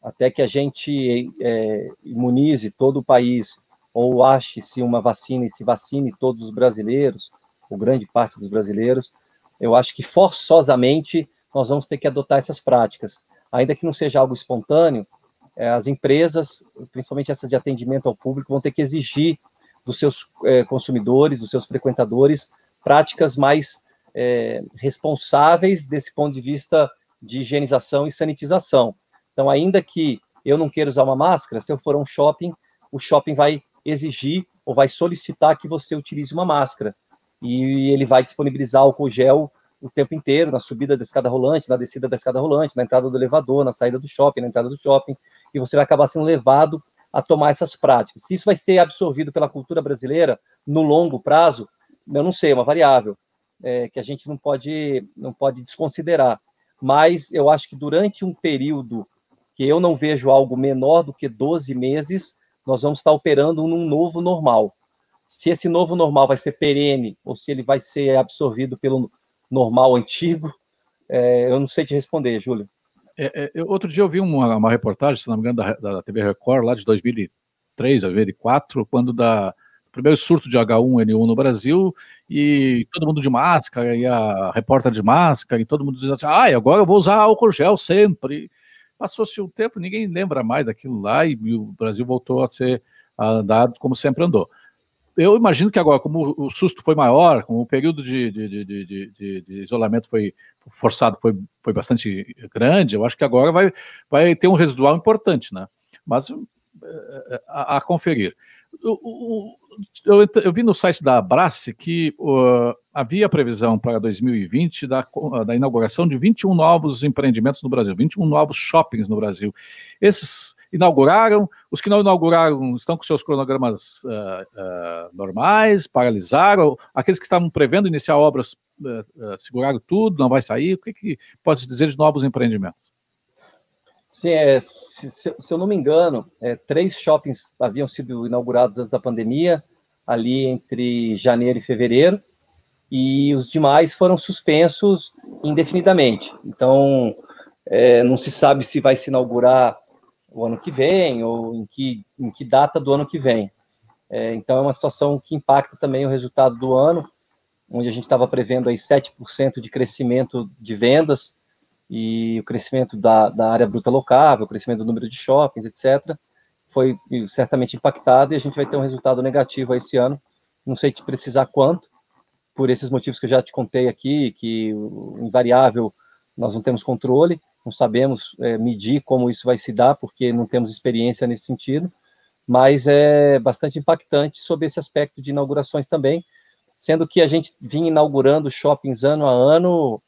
até que a gente é, imunize todo o país, ou ache-se uma vacina e se vacine todos os brasileiros, ou grande parte dos brasileiros, eu acho que forçosamente nós vamos ter que adotar essas práticas. Ainda que não seja algo espontâneo, as empresas, principalmente essas de atendimento ao público, vão ter que exigir dos seus é, consumidores, dos seus frequentadores, práticas mais é, responsáveis desse ponto de vista de higienização e sanitização. Então, ainda que eu não queira usar uma máscara, se eu for a um shopping, o shopping vai exigir ou vai solicitar que você utilize uma máscara e ele vai disponibilizar álcool gel o tempo inteiro, na subida da escada rolante, na descida da escada rolante, na entrada do elevador, na saída do shopping, na entrada do shopping, e você vai acabar sendo levado a tomar essas práticas. Se isso vai ser absorvido pela cultura brasileira no longo prazo, eu não sei, é uma variável é, que a gente não pode, não pode desconsiderar. Mas eu acho que durante um período que eu não vejo algo menor do que 12 meses, nós vamos estar operando num novo normal. Se esse novo normal vai ser perene ou se ele vai ser absorvido pelo normal antigo, é, eu não sei te responder, Júlio. É, é, outro dia eu vi uma, uma, reportagem, se não me engano, da, da TV Record, lá de 2003, 2004, quando da primeiro surto de H1N1 no Brasil, e todo mundo de máscara, e a repórter de máscara, e todo mundo dizendo assim, ah, agora eu vou usar álcool gel sempre. Passou-se um tempo, ninguém lembra mais daquilo lá, e, o Brasil voltou a ser andado como sempre andou eu imagino que agora, como o susto foi maior, como o período de, de, de, de, isolamento foi forçado, foi, foi bastante grande, eu acho que agora vai, vai ter um residual importante, né? Mas eh, a, a conferir. O, eu, eu, vi no site da Abrace que uh, havia previsão para 2020 da, da, inauguração de 21 novos empreendimentos no Brasil, 21 novos shoppings no Brasil. Esses inauguraram, os que não inauguraram estão com seus cronogramas uh, uh, normais, paralisaram, aqueles que estavam prevendo iniciar obras seguraram tudo, não vai sair. O que, que pode dizer de novos empreendimentos? Sim, é, se, se, eu não me engano, é, três shoppings haviam sido inaugurados antes da pandemia, ali entre janeiro e fevereiro, e os demais foram suspensos indefinidamente. Então, é, não se sabe se vai se inaugurar o ano que vem ou em que, em que data do ano que vem. É, então, é uma situação que impacta também o resultado do ano, onde a gente estava prevendo aí 7% de crescimento de vendas, e o crescimento da, da área bruta locável, o crescimento do número de shoppings, etc., foi certamente impactado e a gente vai ter um resultado negativo esse ano. Não sei te precisar quanto, por esses motivos que eu já te contei aqui, que invariável nós não temos controle, não sabemos é, medir como isso vai se dar, porque não temos experiência nesse sentido, mas é bastante impactante sobre esse aspecto de inaugurações também, sendo que a gente vinha inaugurando shoppings ano a ano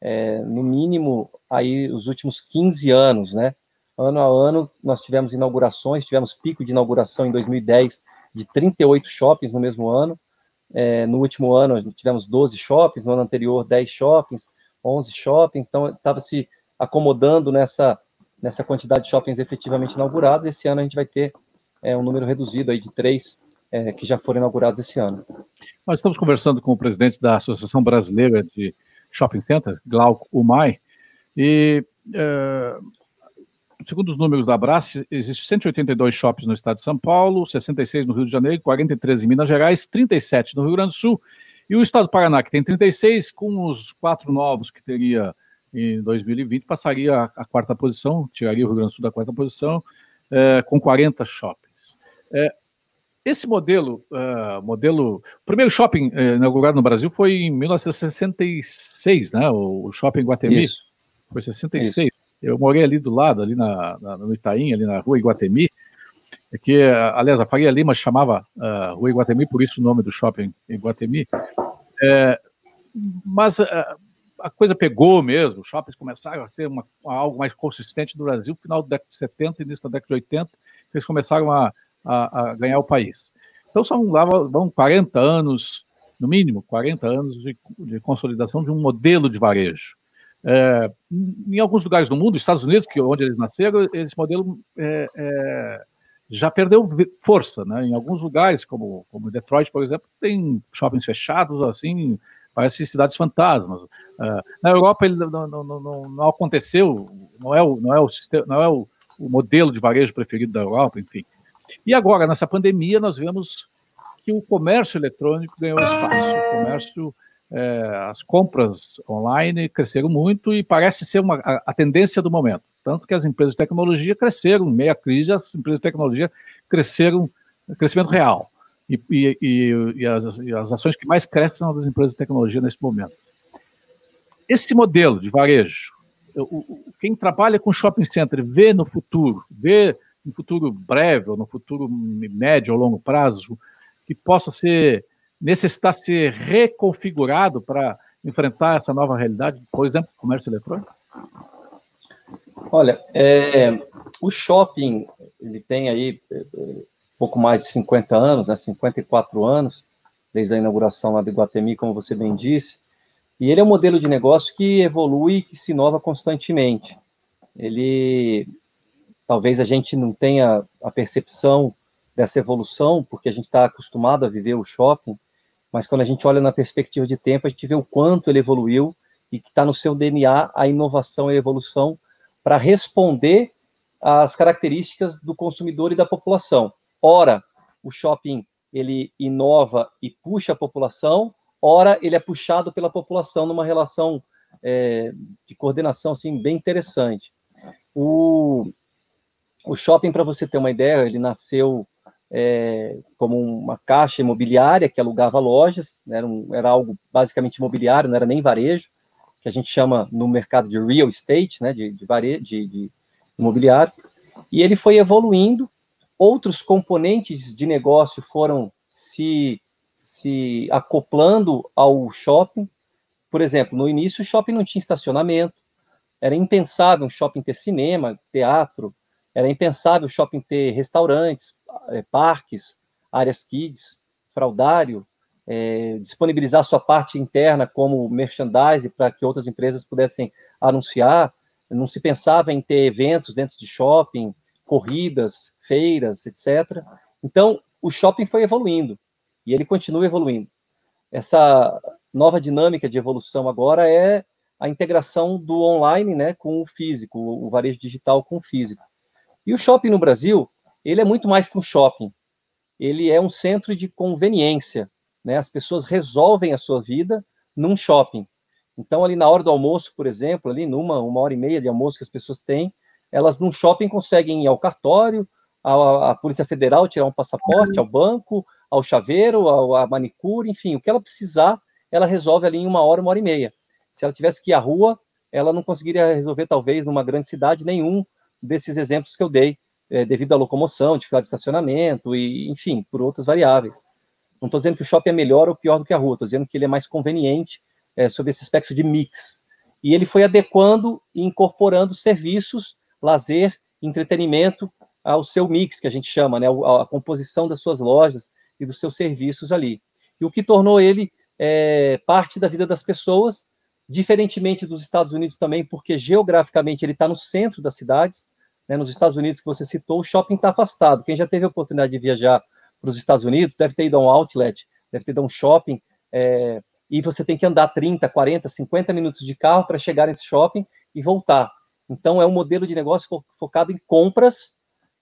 é, no mínimo, aí os últimos 15 anos, né? Ano a ano, nós tivemos inaugurações, tivemos pico de inauguração em 2010 de 38 shoppings no mesmo ano. É, no último ano, tivemos 12 shoppings, no ano anterior, 10 shoppings, 11 shoppings, então estava se acomodando nessa, nessa quantidade de shoppings efetivamente inaugurados. Esse ano a gente vai ter é, um número reduzido aí de três é, que já foram inaugurados esse ano. Nós estamos conversando com o presidente da Associação Brasileira de Shopping Center, Glauco Umay, e é, segundo os números da Abrace, existem 182 shoppings no estado de São Paulo, 66 no Rio de Janeiro, 43 em Minas Gerais, 37 no Rio Grande do Sul, e o estado do Paraná, que tem 36, com os quatro novos que teria em 2020, passaria a, quarta posição, tiraria o Rio Grande do Sul da quarta posição, é, com 40 shoppings. É, esse modelo, uh, modelo, o primeiro shopping uh, inaugurado no Brasil foi em 1966, né? O, shopping Guatemi. Isso. Foi 66. Isso. Eu morei ali do lado, ali na, na, no Itaim, ali na rua Iguatemi, é que, aliás, a Faria Lima chamava uh, Rua Iguatemi, por isso o nome do shopping Iguatemi. É, mas uh, a coisa pegou mesmo, os shoppings começaram a ser uma, algo mais consistente no Brasil, final da década de 70 início da década de 80, eles começaram a, a, a ganhar o país. Então são lá vão 40 anos, no mínimo, 40 anos de, de consolidação de um modelo de varejo. É, em alguns lugares do mundo, Estados Unidos, que onde eles nasceram, esse modelo é, é, já perdeu força, né? Em alguns lugares, como, como Detroit, por exemplo, tem shoppings fechados, assim, parece cidades fantasmas. Uh, na Europa ele não, não, não, não, aconteceu, não é o, não é o, não é o, o modelo de varejo preferido da Europa, enfim. E agora, nessa pandemia, nós vemos que o comércio eletrônico ganhou espaço, o comércio é, as compras online cresceram muito e parece ser uma, a, a, tendência do momento. Tanto que as empresas de tecnologia cresceram, em meia crise, as empresas de tecnologia cresceram, crescimento real. E, e, e, as, e as ações que mais crescem são das empresas de tecnologia nesse momento. Esse modelo de varejo, quem trabalha com shopping center vê no futuro, vê no futuro breve ou no futuro médio ou longo prazo, que possa ser necessitar ser reconfigurado para enfrentar essa nova realidade, por exemplo, comércio eletrônico? Olha, é, o shopping, ele tem aí é, é pouco mais de 50 anos, né, 54 anos, desde a inauguração lá do Iguatemi, como você bem disse, e ele é um modelo de negócio que evolui, que se inova constantemente. Ele, talvez a gente não tenha a percepção dessa evolução, porque a gente está acostumado a viver o shopping, mas quando a gente olha na perspectiva de tempo, a gente vê o quanto ele evoluiu e que está no seu DNA a inovação e a evolução para responder às características do consumidor e da população. Ora, o shopping ele inova e puxa a população, ora ele é puxado pela população numa relação é, de coordenação assim bem interessante. O, o shopping, para você ter uma ideia, ele nasceu é, como uma caixa imobiliária que alugava lojas, né, era, um, era, algo basicamente imobiliário, não era nem varejo, que a gente chama no mercado de real estate, né, de, de, de, de imobiliário, e ele foi evoluindo, outros componentes de negócio foram se, se acoplando ao shopping, por exemplo, no início o shopping não tinha estacionamento, era impensável um shopping ter cinema, teatro, era impensável o shopping ter restaurantes, é, parques, áreas kids, fraudário, é, disponibilizar sua parte interna como merchandise para que outras empresas pudessem anunciar. Não se pensava em ter eventos dentro de shopping, corridas, feiras, etc. Então, o shopping foi evoluindo e ele continua evoluindo. Essa nova dinâmica de evolução agora é a integração do online né, com o físico, o varejo digital com o físico. E o shopping no Brasil, ele é muito mais que um shopping. Ele é um centro de conveniência. Né? As pessoas resolvem a sua vida num shopping. Então, ali na hora do almoço, por exemplo, ali numa uma hora e meia de almoço que as pessoas têm, elas num shopping conseguem ir ao cartório, à, à Polícia Federal tirar um passaporte, ao banco, ao chaveiro, ao, à manicure, enfim, o que ela precisar, ela resolve ali em uma hora, uma hora e meia. Se ela tivesse que ir à rua, ela não conseguiria resolver, talvez, numa grande cidade, nenhum desses exemplos que eu dei, é, devido à locomoção, dificuldade de estacionamento e, enfim, por outras variáveis. Não estou dizendo que o shopping é melhor ou pior do que a rua, estou dizendo que ele é mais conveniente é, sob esse aspecto de mix. E ele foi adequando e incorporando serviços, lazer, entretenimento ao seu mix, que a gente chama, né, a, a composição das suas lojas e dos seus serviços ali. E o que tornou ele é, parte da vida das pessoas, diferentemente dos Estados Unidos também, porque geograficamente ele está no centro das cidades. Né, nos Estados Unidos, que você citou, o shopping está afastado. Quem já teve a oportunidade de viajar para os Estados Unidos deve ter ido a um outlet, deve ter ido a um shopping, é, e você tem que andar 30, 40, 50 minutos de carro para chegar nesse shopping e voltar. Então, é um modelo de negócio fo focado em compras,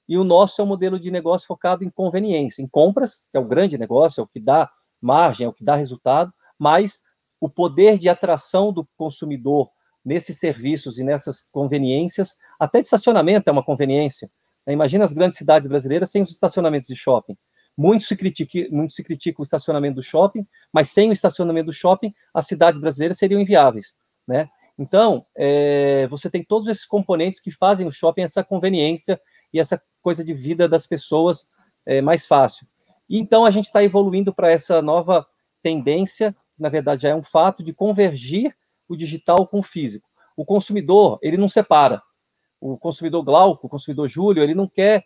e o nosso é um modelo de negócio focado em conveniência, em compras, que é o grande negócio, é o que dá margem, é o que dá resultado, mas o poder de atração do consumidor nesses serviços e nessas conveniências, até de estacionamento é uma conveniência. Né? Imagina as grandes cidades brasileiras sem os estacionamentos de shopping. Muito se, critica, muito se critica o estacionamento do shopping, mas sem o estacionamento do shopping, as cidades brasileiras seriam inviáveis. Né? Então, é, você tem todos esses componentes que fazem o shopping essa conveniência e essa coisa de vida das pessoas é, mais fácil. Então, a gente está evoluindo para essa nova tendência que na verdade já é um fato, de convergir o digital com o físico. O consumidor, ele não separa. O consumidor Glauco, o consumidor Júlio, ele não quer,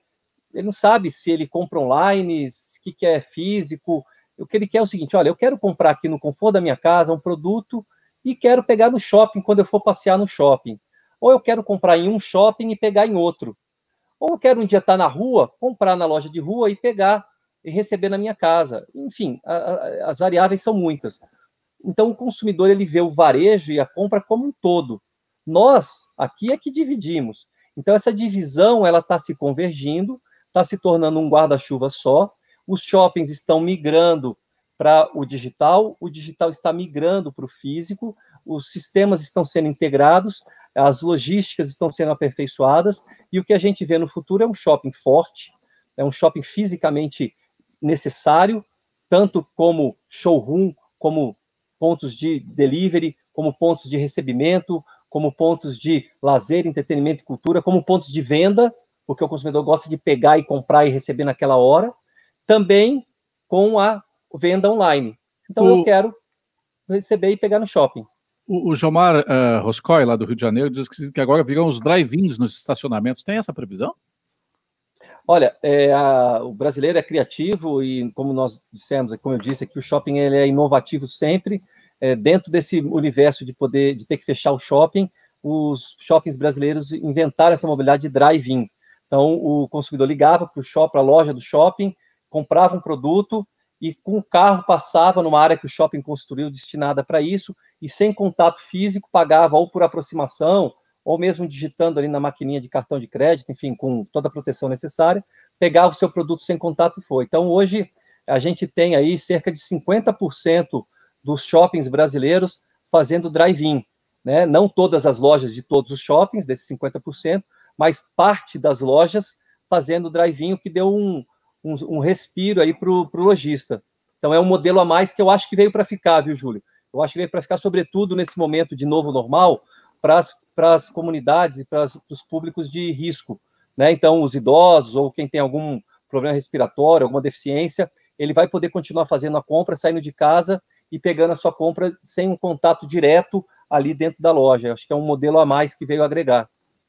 ele não sabe se ele compra online, o que, que é físico. O que ele quer é o seguinte: olha, eu quero comprar aqui no conforto da minha casa um produto e quero pegar no shopping quando eu for passear no shopping. Ou eu quero comprar em um shopping e pegar em outro. Ou eu quero um dia estar na rua, comprar na loja de rua e pegar e receber na minha casa. Enfim, a, a, as variáveis são muitas. Então, o consumidor ele vê o varejo e a compra como um todo. Nós, aqui é que dividimos. Então, essa divisão ela está se convergindo, está se tornando um guarda-chuva só. Os shoppings estão migrando para o digital, o digital está migrando para o físico, os sistemas estão sendo integrados, as logísticas estão sendo aperfeiçoadas, e o que a gente vê no futuro é um shopping forte, é um shopping fisicamente necessário, tanto como showroom, como pontos de delivery, como pontos de recebimento, como pontos de lazer, entretenimento e cultura, como pontos de venda, porque o consumidor gosta de pegar e comprar e receber naquela hora, também com a venda online. Então o... eu quero receber e pegar no shopping. O, o Jomar uh, Roscoe, lá do Rio de Janeiro, diz que, que agora virão os drive-ins nos estacionamentos. Tem essa previsão? Olha, é, a, o brasileiro é criativo e, como nós dissemos, como eu disse aqui, o shopping ele é inovativo sempre. É, dentro desse universo de poder, de ter que fechar o shopping, os shoppings brasileiros inventaram essa mobilidade de drive-in. Então, o consumidor ligava para o shopping, para a loja do shopping, comprava um produto e com o carro passava numa área que o shopping construiu destinada para isso e sem contato físico pagava ou por aproximação ou mesmo digitando ali na maquininha de cartão de crédito, enfim, com toda a proteção necessária, pegava o seu produto sem contato e foi. Então, hoje, a gente tem aí cerca de 50% dos shoppings brasileiros fazendo drive-in. Né? Não todas as lojas de todos os shoppings, desses 50%, mas parte das lojas fazendo drive-in, o que deu um, um, um respiro aí para o lojista. Então, é um modelo a mais que eu acho que veio para ficar, viu, Júlio? Eu acho que veio para ficar, sobretudo nesse momento de novo normal, para as comunidades e para os públicos de risco. Né? Então, os idosos ou quem tem algum problema respiratório, alguma deficiência, ele vai poder continuar fazendo a compra, saindo de casa e pegando a sua compra sem um contato direto ali dentro da loja. Acho que é um modelo a mais que veio agregar.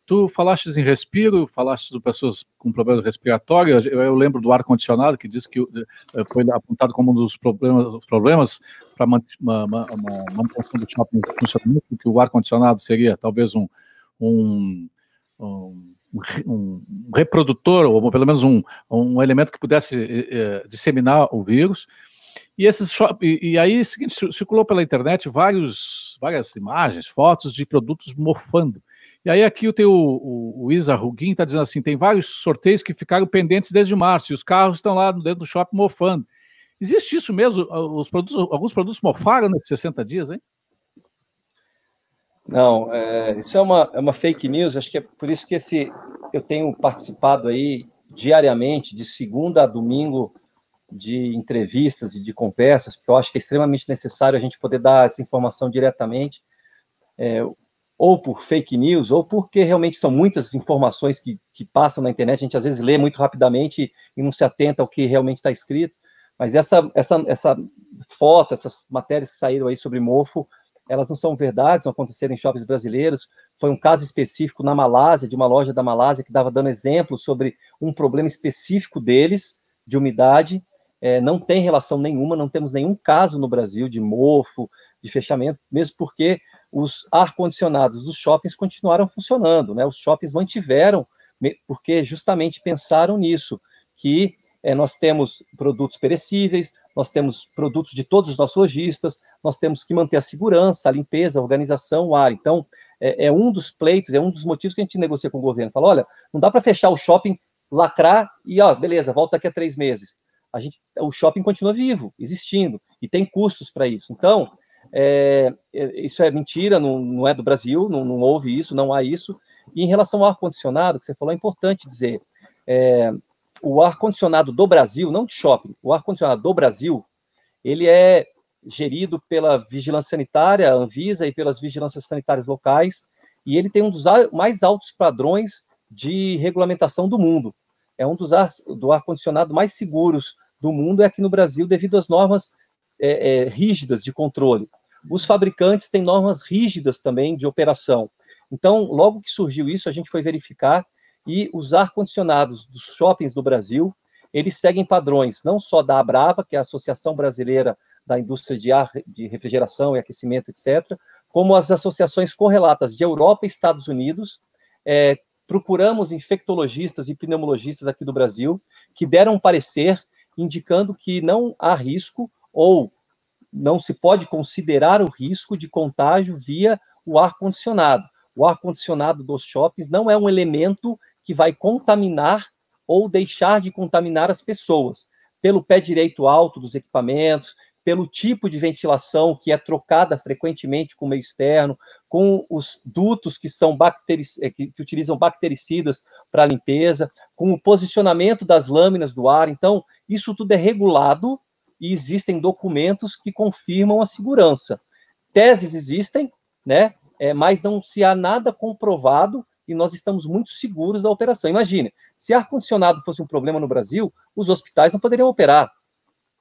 Tu falaste em respiro, falaste de pessoas com problemas respiratórios. Eu, eu lembro do ar-condicionado, que disse que eh, foi apontado como um dos problemas, para uma, manutenção do shopping funcionamento, que o ar-condicionado seria talvez um, um, um, um, reprodutor, ou pelo menos um, um elemento que pudesse eh disseminar o vírus. E, esses e, aí, seguinte, circulou pela internet vários, várias imagens, fotos de produtos mofando. E aí aqui o o, o Isa Rugin está dizendo assim, tem vários sorteios que ficaram pendentes desde março e os carros estão lá dentro do shopping mofando. Existe isso mesmo? Os produtos, alguns produtos mofaram nesses 60 dias, hein? Não, é, isso é uma, é uma fake news, acho que é por isso que esse, eu tenho participado aí diariamente, de segunda a domingo, de entrevistas e de conversas, porque eu acho que é extremamente necessário a gente poder dar essa informação diretamente. É, ou por fake news, ou porque realmente são muitas informações que, que passam na internet, a gente às vezes lê muito rapidamente e não se atenta ao que realmente está escrito, mas essa, essa, essa foto, essas matérias que saíram aí sobre mofo, elas não são verdades, não aconteceram em shoppings brasileiros. Foi um caso específico na Malásia, de uma loja da Malásia, que estava dando exemplos sobre um problema específico deles, de umidade. É, não tem relação nenhuma, não temos nenhum caso no Brasil de mofo, de fechamento, mesmo porque os ar-condicionados dos shoppings continuaram funcionando, né? Os shoppings mantiveram, porque justamente pensaram nisso, que é, nós temos produtos perecíveis, nós temos produtos de todos os nossos lojistas, nós temos que manter a segurança, a limpeza, a organização, o ar. Então, é, é um dos pleitos, é um dos motivos que a gente negocia com o governo. Fala, olha, não dá para fechar o shopping, lacrar e, ó, beleza, volta daqui a três meses. A gente, o shopping continua vivo, existindo, e tem custos para isso. Então, é, é, isso é mentira, não, não é do Brasil, não, não, houve isso, não há isso. E em relação ao ar-condicionado, que você falou, é importante dizer, é, o ar-condicionado do Brasil, não de shopping, o ar-condicionado do Brasil, ele é gerido pela vigilância sanitária, Anvisa, e pelas vigilâncias sanitárias locais, e ele tem um dos mais altos padrões de regulamentação do mundo. É um dos ar, do ar-condicionado mais seguros do mundo, é aqui no Brasil, devido às normas é, é, rígidas de controle. Os fabricantes têm normas rígidas também de operação. Então, logo que surgiu isso, a gente foi verificar e os ar-condicionados dos shoppings do Brasil, eles seguem padrões não só da Abrava, que é a Associação Brasileira da Indústria de Ar, de Refrigeração e Aquecimento, etc., como as associações correlatas de Europa e Estados Unidos. É, procuramos infectologistas e pneumologistas aqui do Brasil, que deram um parecer indicando que não há risco ou não se pode considerar o risco de contágio via o ar-condicionado. O ar-condicionado dos shoppings não é um elemento que vai contaminar ou deixar de contaminar as pessoas, pelo pé direito alto dos equipamentos, pelo tipo de ventilação que é trocada frequentemente com o meio externo, com os dutos que são que, que utilizam bactericidas para limpeza, com o posicionamento das lâminas do ar. Então, isso tudo é regulado e existem documentos que confirmam a segurança. Teses existem, né? É, mas não se há nada comprovado e nós estamos muito seguros da operação. Imagine, se ar-condicionado fosse um problema no Brasil, os hospitais não poderiam operar.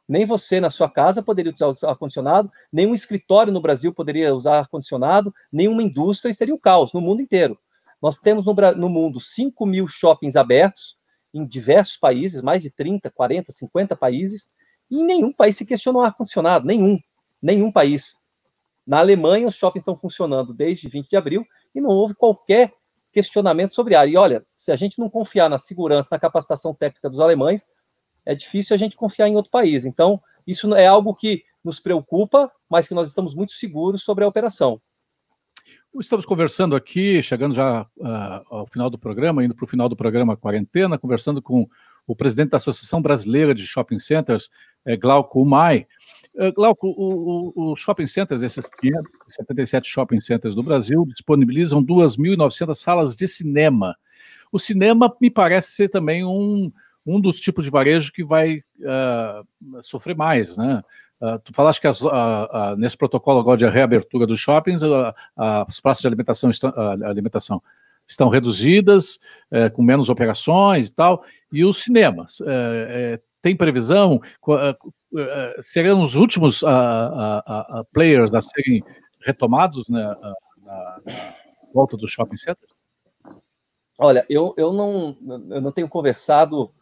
Nem você na sua casa poderia usar ar-condicionado, nenhum escritório no Brasil poderia usar ar-condicionado, nenhuma indústria, e seria o caos no mundo inteiro. Nós temos no, no mundo 5 mil shoppings abertos em diversos países, mais de 30, 40, 50 países, em nenhum país se questionou ar-condicionado, nenhum, nenhum país. Na Alemanha, os shoppings estão funcionando desde 20 de abril e não houve qualquer questionamento sobre ar. E olha, se a gente não confiar na segurança, na capacitação técnica dos alemães, é difícil a gente confiar em outro país. Então, isso é algo que nos preocupa, mas que nós estamos muito seguros sobre a operação. Estamos conversando aqui, chegando já uh, ao final do programa, indo para o final do programa Quarentena, conversando com o presidente da Associação Brasileira de Shopping Centers, é, Glauco Umay. É, Glauco, os shopping centers, esses 577 shopping centers do Brasil, disponibilizam 2.900 salas de cinema. O cinema me parece ser também um, um dos tipos de varejo que vai uh, sofrer mais, né? Uh, tu falaste que as, uh, nesse protocolo agora de reabertura dos shoppings, as praças de alimentação estão, alimentação estão reduzidas, é, com menos operações e tal, e os cinemas. É, tem previsão? serão os últimos players a serem retomados né, na, volta do shopping center? Olha, eu, eu, não, eu não tenho conversado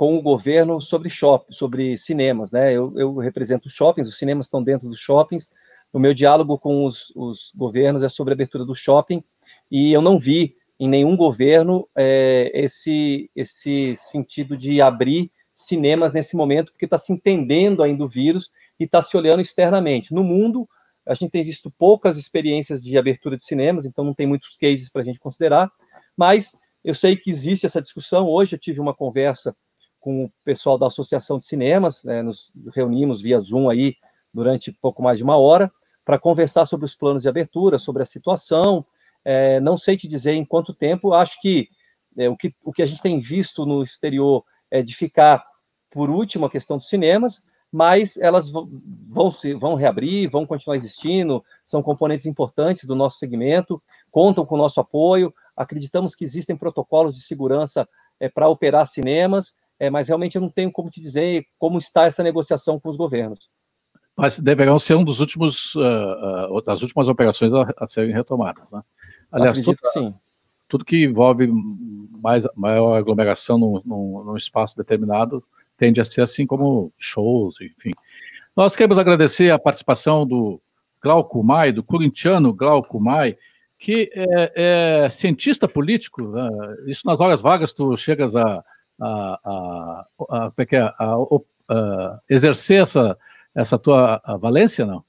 com o governo sobre shopping, sobre cinemas, né? Eu, eu represento os shoppings, os cinemas estão dentro dos shoppings. O meu diálogo com os, os governos é sobre a abertura do shopping e eu não vi em nenhum governo é, esse, esse sentido de abrir cinemas nesse momento, porque está se entendendo ainda o vírus e está se olhando externamente. No mundo, a gente tem visto poucas experiências de abertura de cinemas, então não tem muitos cases para a gente considerar, mas eu sei que existe essa discussão. Hoje eu tive uma conversa com o pessoal da Associação de Cinemas, né, nos reunimos via Zoom aí durante pouco mais de uma hora, para conversar sobre os planos de abertura, sobre a situação, é, não sei te dizer em quanto tempo, acho que, é, o que o que a gente tem visto no exterior é de ficar por último a questão dos cinemas, mas elas vão, se, vão reabrir, vão continuar existindo, são componentes importantes do nosso segmento, contam com o nosso apoio, acreditamos que existem protocolos de segurança é, para operar cinemas, é, mas realmente eu não tenho como te dizer como está essa negociação com os governos. Mas deverão ser um dos últimos, uh, uh, das últimas operações a, a serem retomadas, né? Aliás, tudo, sim. tudo que envolve mais, maior aglomeração num, num, num espaço determinado tende a ser assim como shows, enfim. Nós queremos agradecer a participação do Glauco Mai, do corintiano Glauco Mai, que é, é cientista político. Né? Isso nas horas vagas tu chegas a, a, a, a, é é? a exercer essa, essa tua valência, não?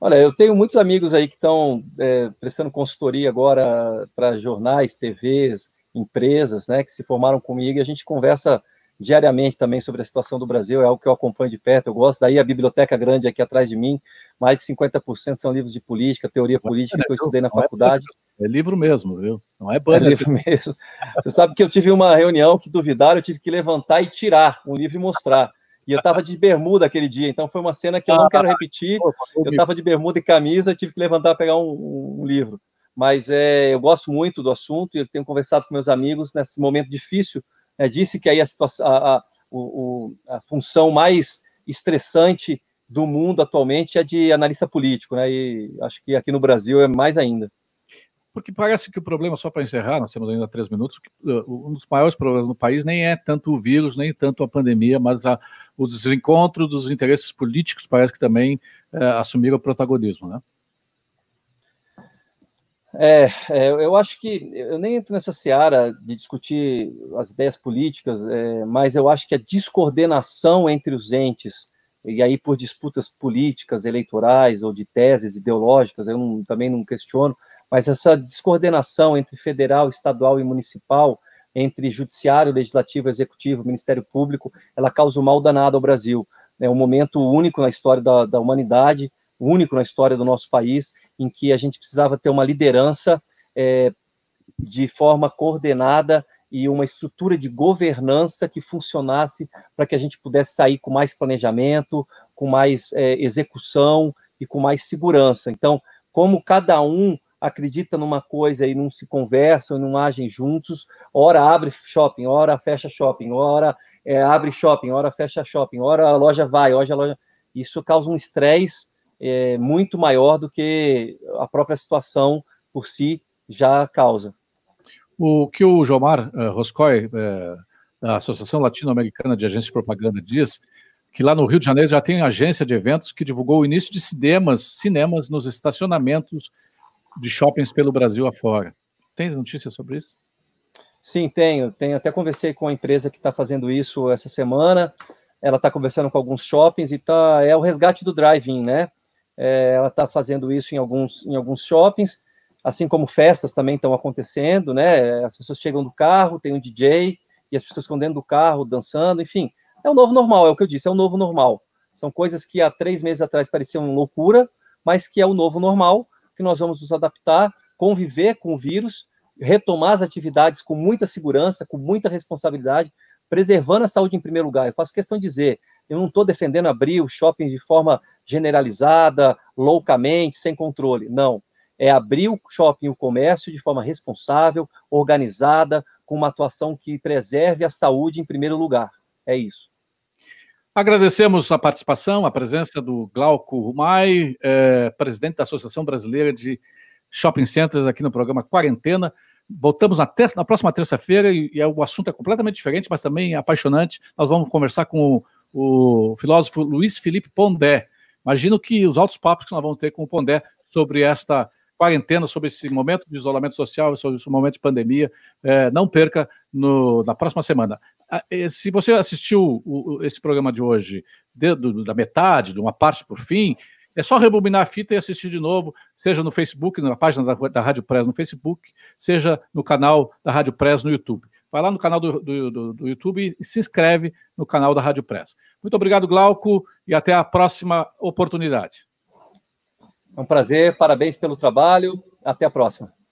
Olha, eu tenho muitos amigos aí que estão é, prestando consultoria agora para jornais, TVs, empresas, né, que se formaram comigo e a gente conversa diariamente também sobre a situação do Brasil, é algo que eu acompanho de perto, eu gosto. Daí a biblioteca grande aqui atrás de mim, mais de 50% são livros de política, teoria política que eu estudei na é faculdade. É livro mesmo, viu? Não é banner. É livro mesmo. Você sabe que eu tive uma reunião que duvidaram, eu tive que levantar e tirar um livro e mostrar. E eu estava de bermuda aquele dia, então foi uma cena que eu não quero repetir. Eu estava de bermuda e camisa, tive que levantar e pegar um, um livro. Mas é, eu gosto muito do assunto e eu tenho conversado com meus amigos nesse momento difícil né, disse que aí a, situação, a, a, o, a função mais estressante do mundo atualmente é de analista político, né? E acho que aqui no Brasil é mais ainda. Porque parece que o problema, só para encerrar, nós temos ainda três minutos, uh, um dos maiores problemas no país nem é tanto o vírus, nem tanto a pandemia, mas a, o desencontro dos interesses políticos parece que também uh, assumiram o protagonismo, né? É, é, eu acho que eu nem entro nessa seara de discutir as ideias políticas, é, mas eu acho que a descoordenação entre os entes, e aí por disputas políticas, eleitorais ou de teses ideológicas, eu não, também não questiono, mas essa descoordenação entre federal, estadual e municipal, entre judiciário, legislativo, executivo, Ministério Público, ela causa um mal danado ao Brasil. É um momento único na história da, da humanidade, único na história do nosso país, em que a gente precisava ter uma liderança é, de forma coordenada e uma estrutura de governança que funcionasse para que a gente pudesse sair com mais planejamento, com mais é, execução e com mais segurança. Então, como cada um acredita numa coisa e não se conversam, não agem juntos, hora abre shopping, hora fecha shopping, hora é, abre shopping, hora fecha shopping, hora a loja vai, hora a loja... Isso causa um estresse é, muito maior do que a própria situação por si já causa. O que o Jomar uh, Roscoe, uh, da Associação Latino-Americana de Agências de Propaganda, diz que lá no Rio de Janeiro já tem agência de eventos que divulgou o início de cinemas, cinemas nos estacionamentos de shoppings pelo Brasil afora. Tens notícias sobre isso? Sim, tenho. Tenho até conversei com a empresa que está fazendo isso essa semana. Ela está conversando com alguns shoppings e tá, é o resgate do drive-in, né? É, ela está fazendo isso em alguns, em alguns shoppings, assim como festas também estão acontecendo, né? As pessoas chegam do carro, tem um DJ, e as pessoas ficam dentro do carro dançando, enfim. É o novo normal, é o que eu disse, é o novo normal. São coisas que há três meses atrás pareciam loucura, mas que é o novo normal, que nós vamos nos adaptar, conviver com o vírus, retomar as atividades com muita segurança, com muita responsabilidade, preservando a saúde em primeiro lugar. Eu faço questão de dizer, eu não estou defendendo abrir o shopping de forma generalizada, loucamente, sem controle. Não. É abrir o shopping, o comércio de forma responsável, organizada, com uma atuação que preserve a saúde em primeiro lugar. É isso. Agradecemos a participação, a presença do Glauco Rumai, é, presidente da Associação Brasileira de Shopping Centers, aqui no programa Quarentena. Voltamos na, ter na próxima terça-feira e, e, o assunto é completamente diferente, mas também apaixonante. Nós vamos conversar com o, o filósofo Luiz Felipe Pondé. Imagino que os altos papos que nós vamos ter com o Pondé sobre esta quarentena, sobre esse momento de isolamento social, sobre esse momento de pandemia, é, não perca no, na próxima semana. Ah, se você assistiu esse programa de hoje de, do, da metade, de uma parte por fim, é só rebobinar a fita e assistir de novo, seja no Facebook, na página da, da Rádio Press no Facebook, seja no canal da Rádio Press no YouTube. Vai lá no canal do, do, do, do YouTube e se inscreve no canal da Rádio Press. Muito obrigado, Glauco, e até a próxima oportunidade. É um prazer, parabéns pelo trabalho, até a próxima.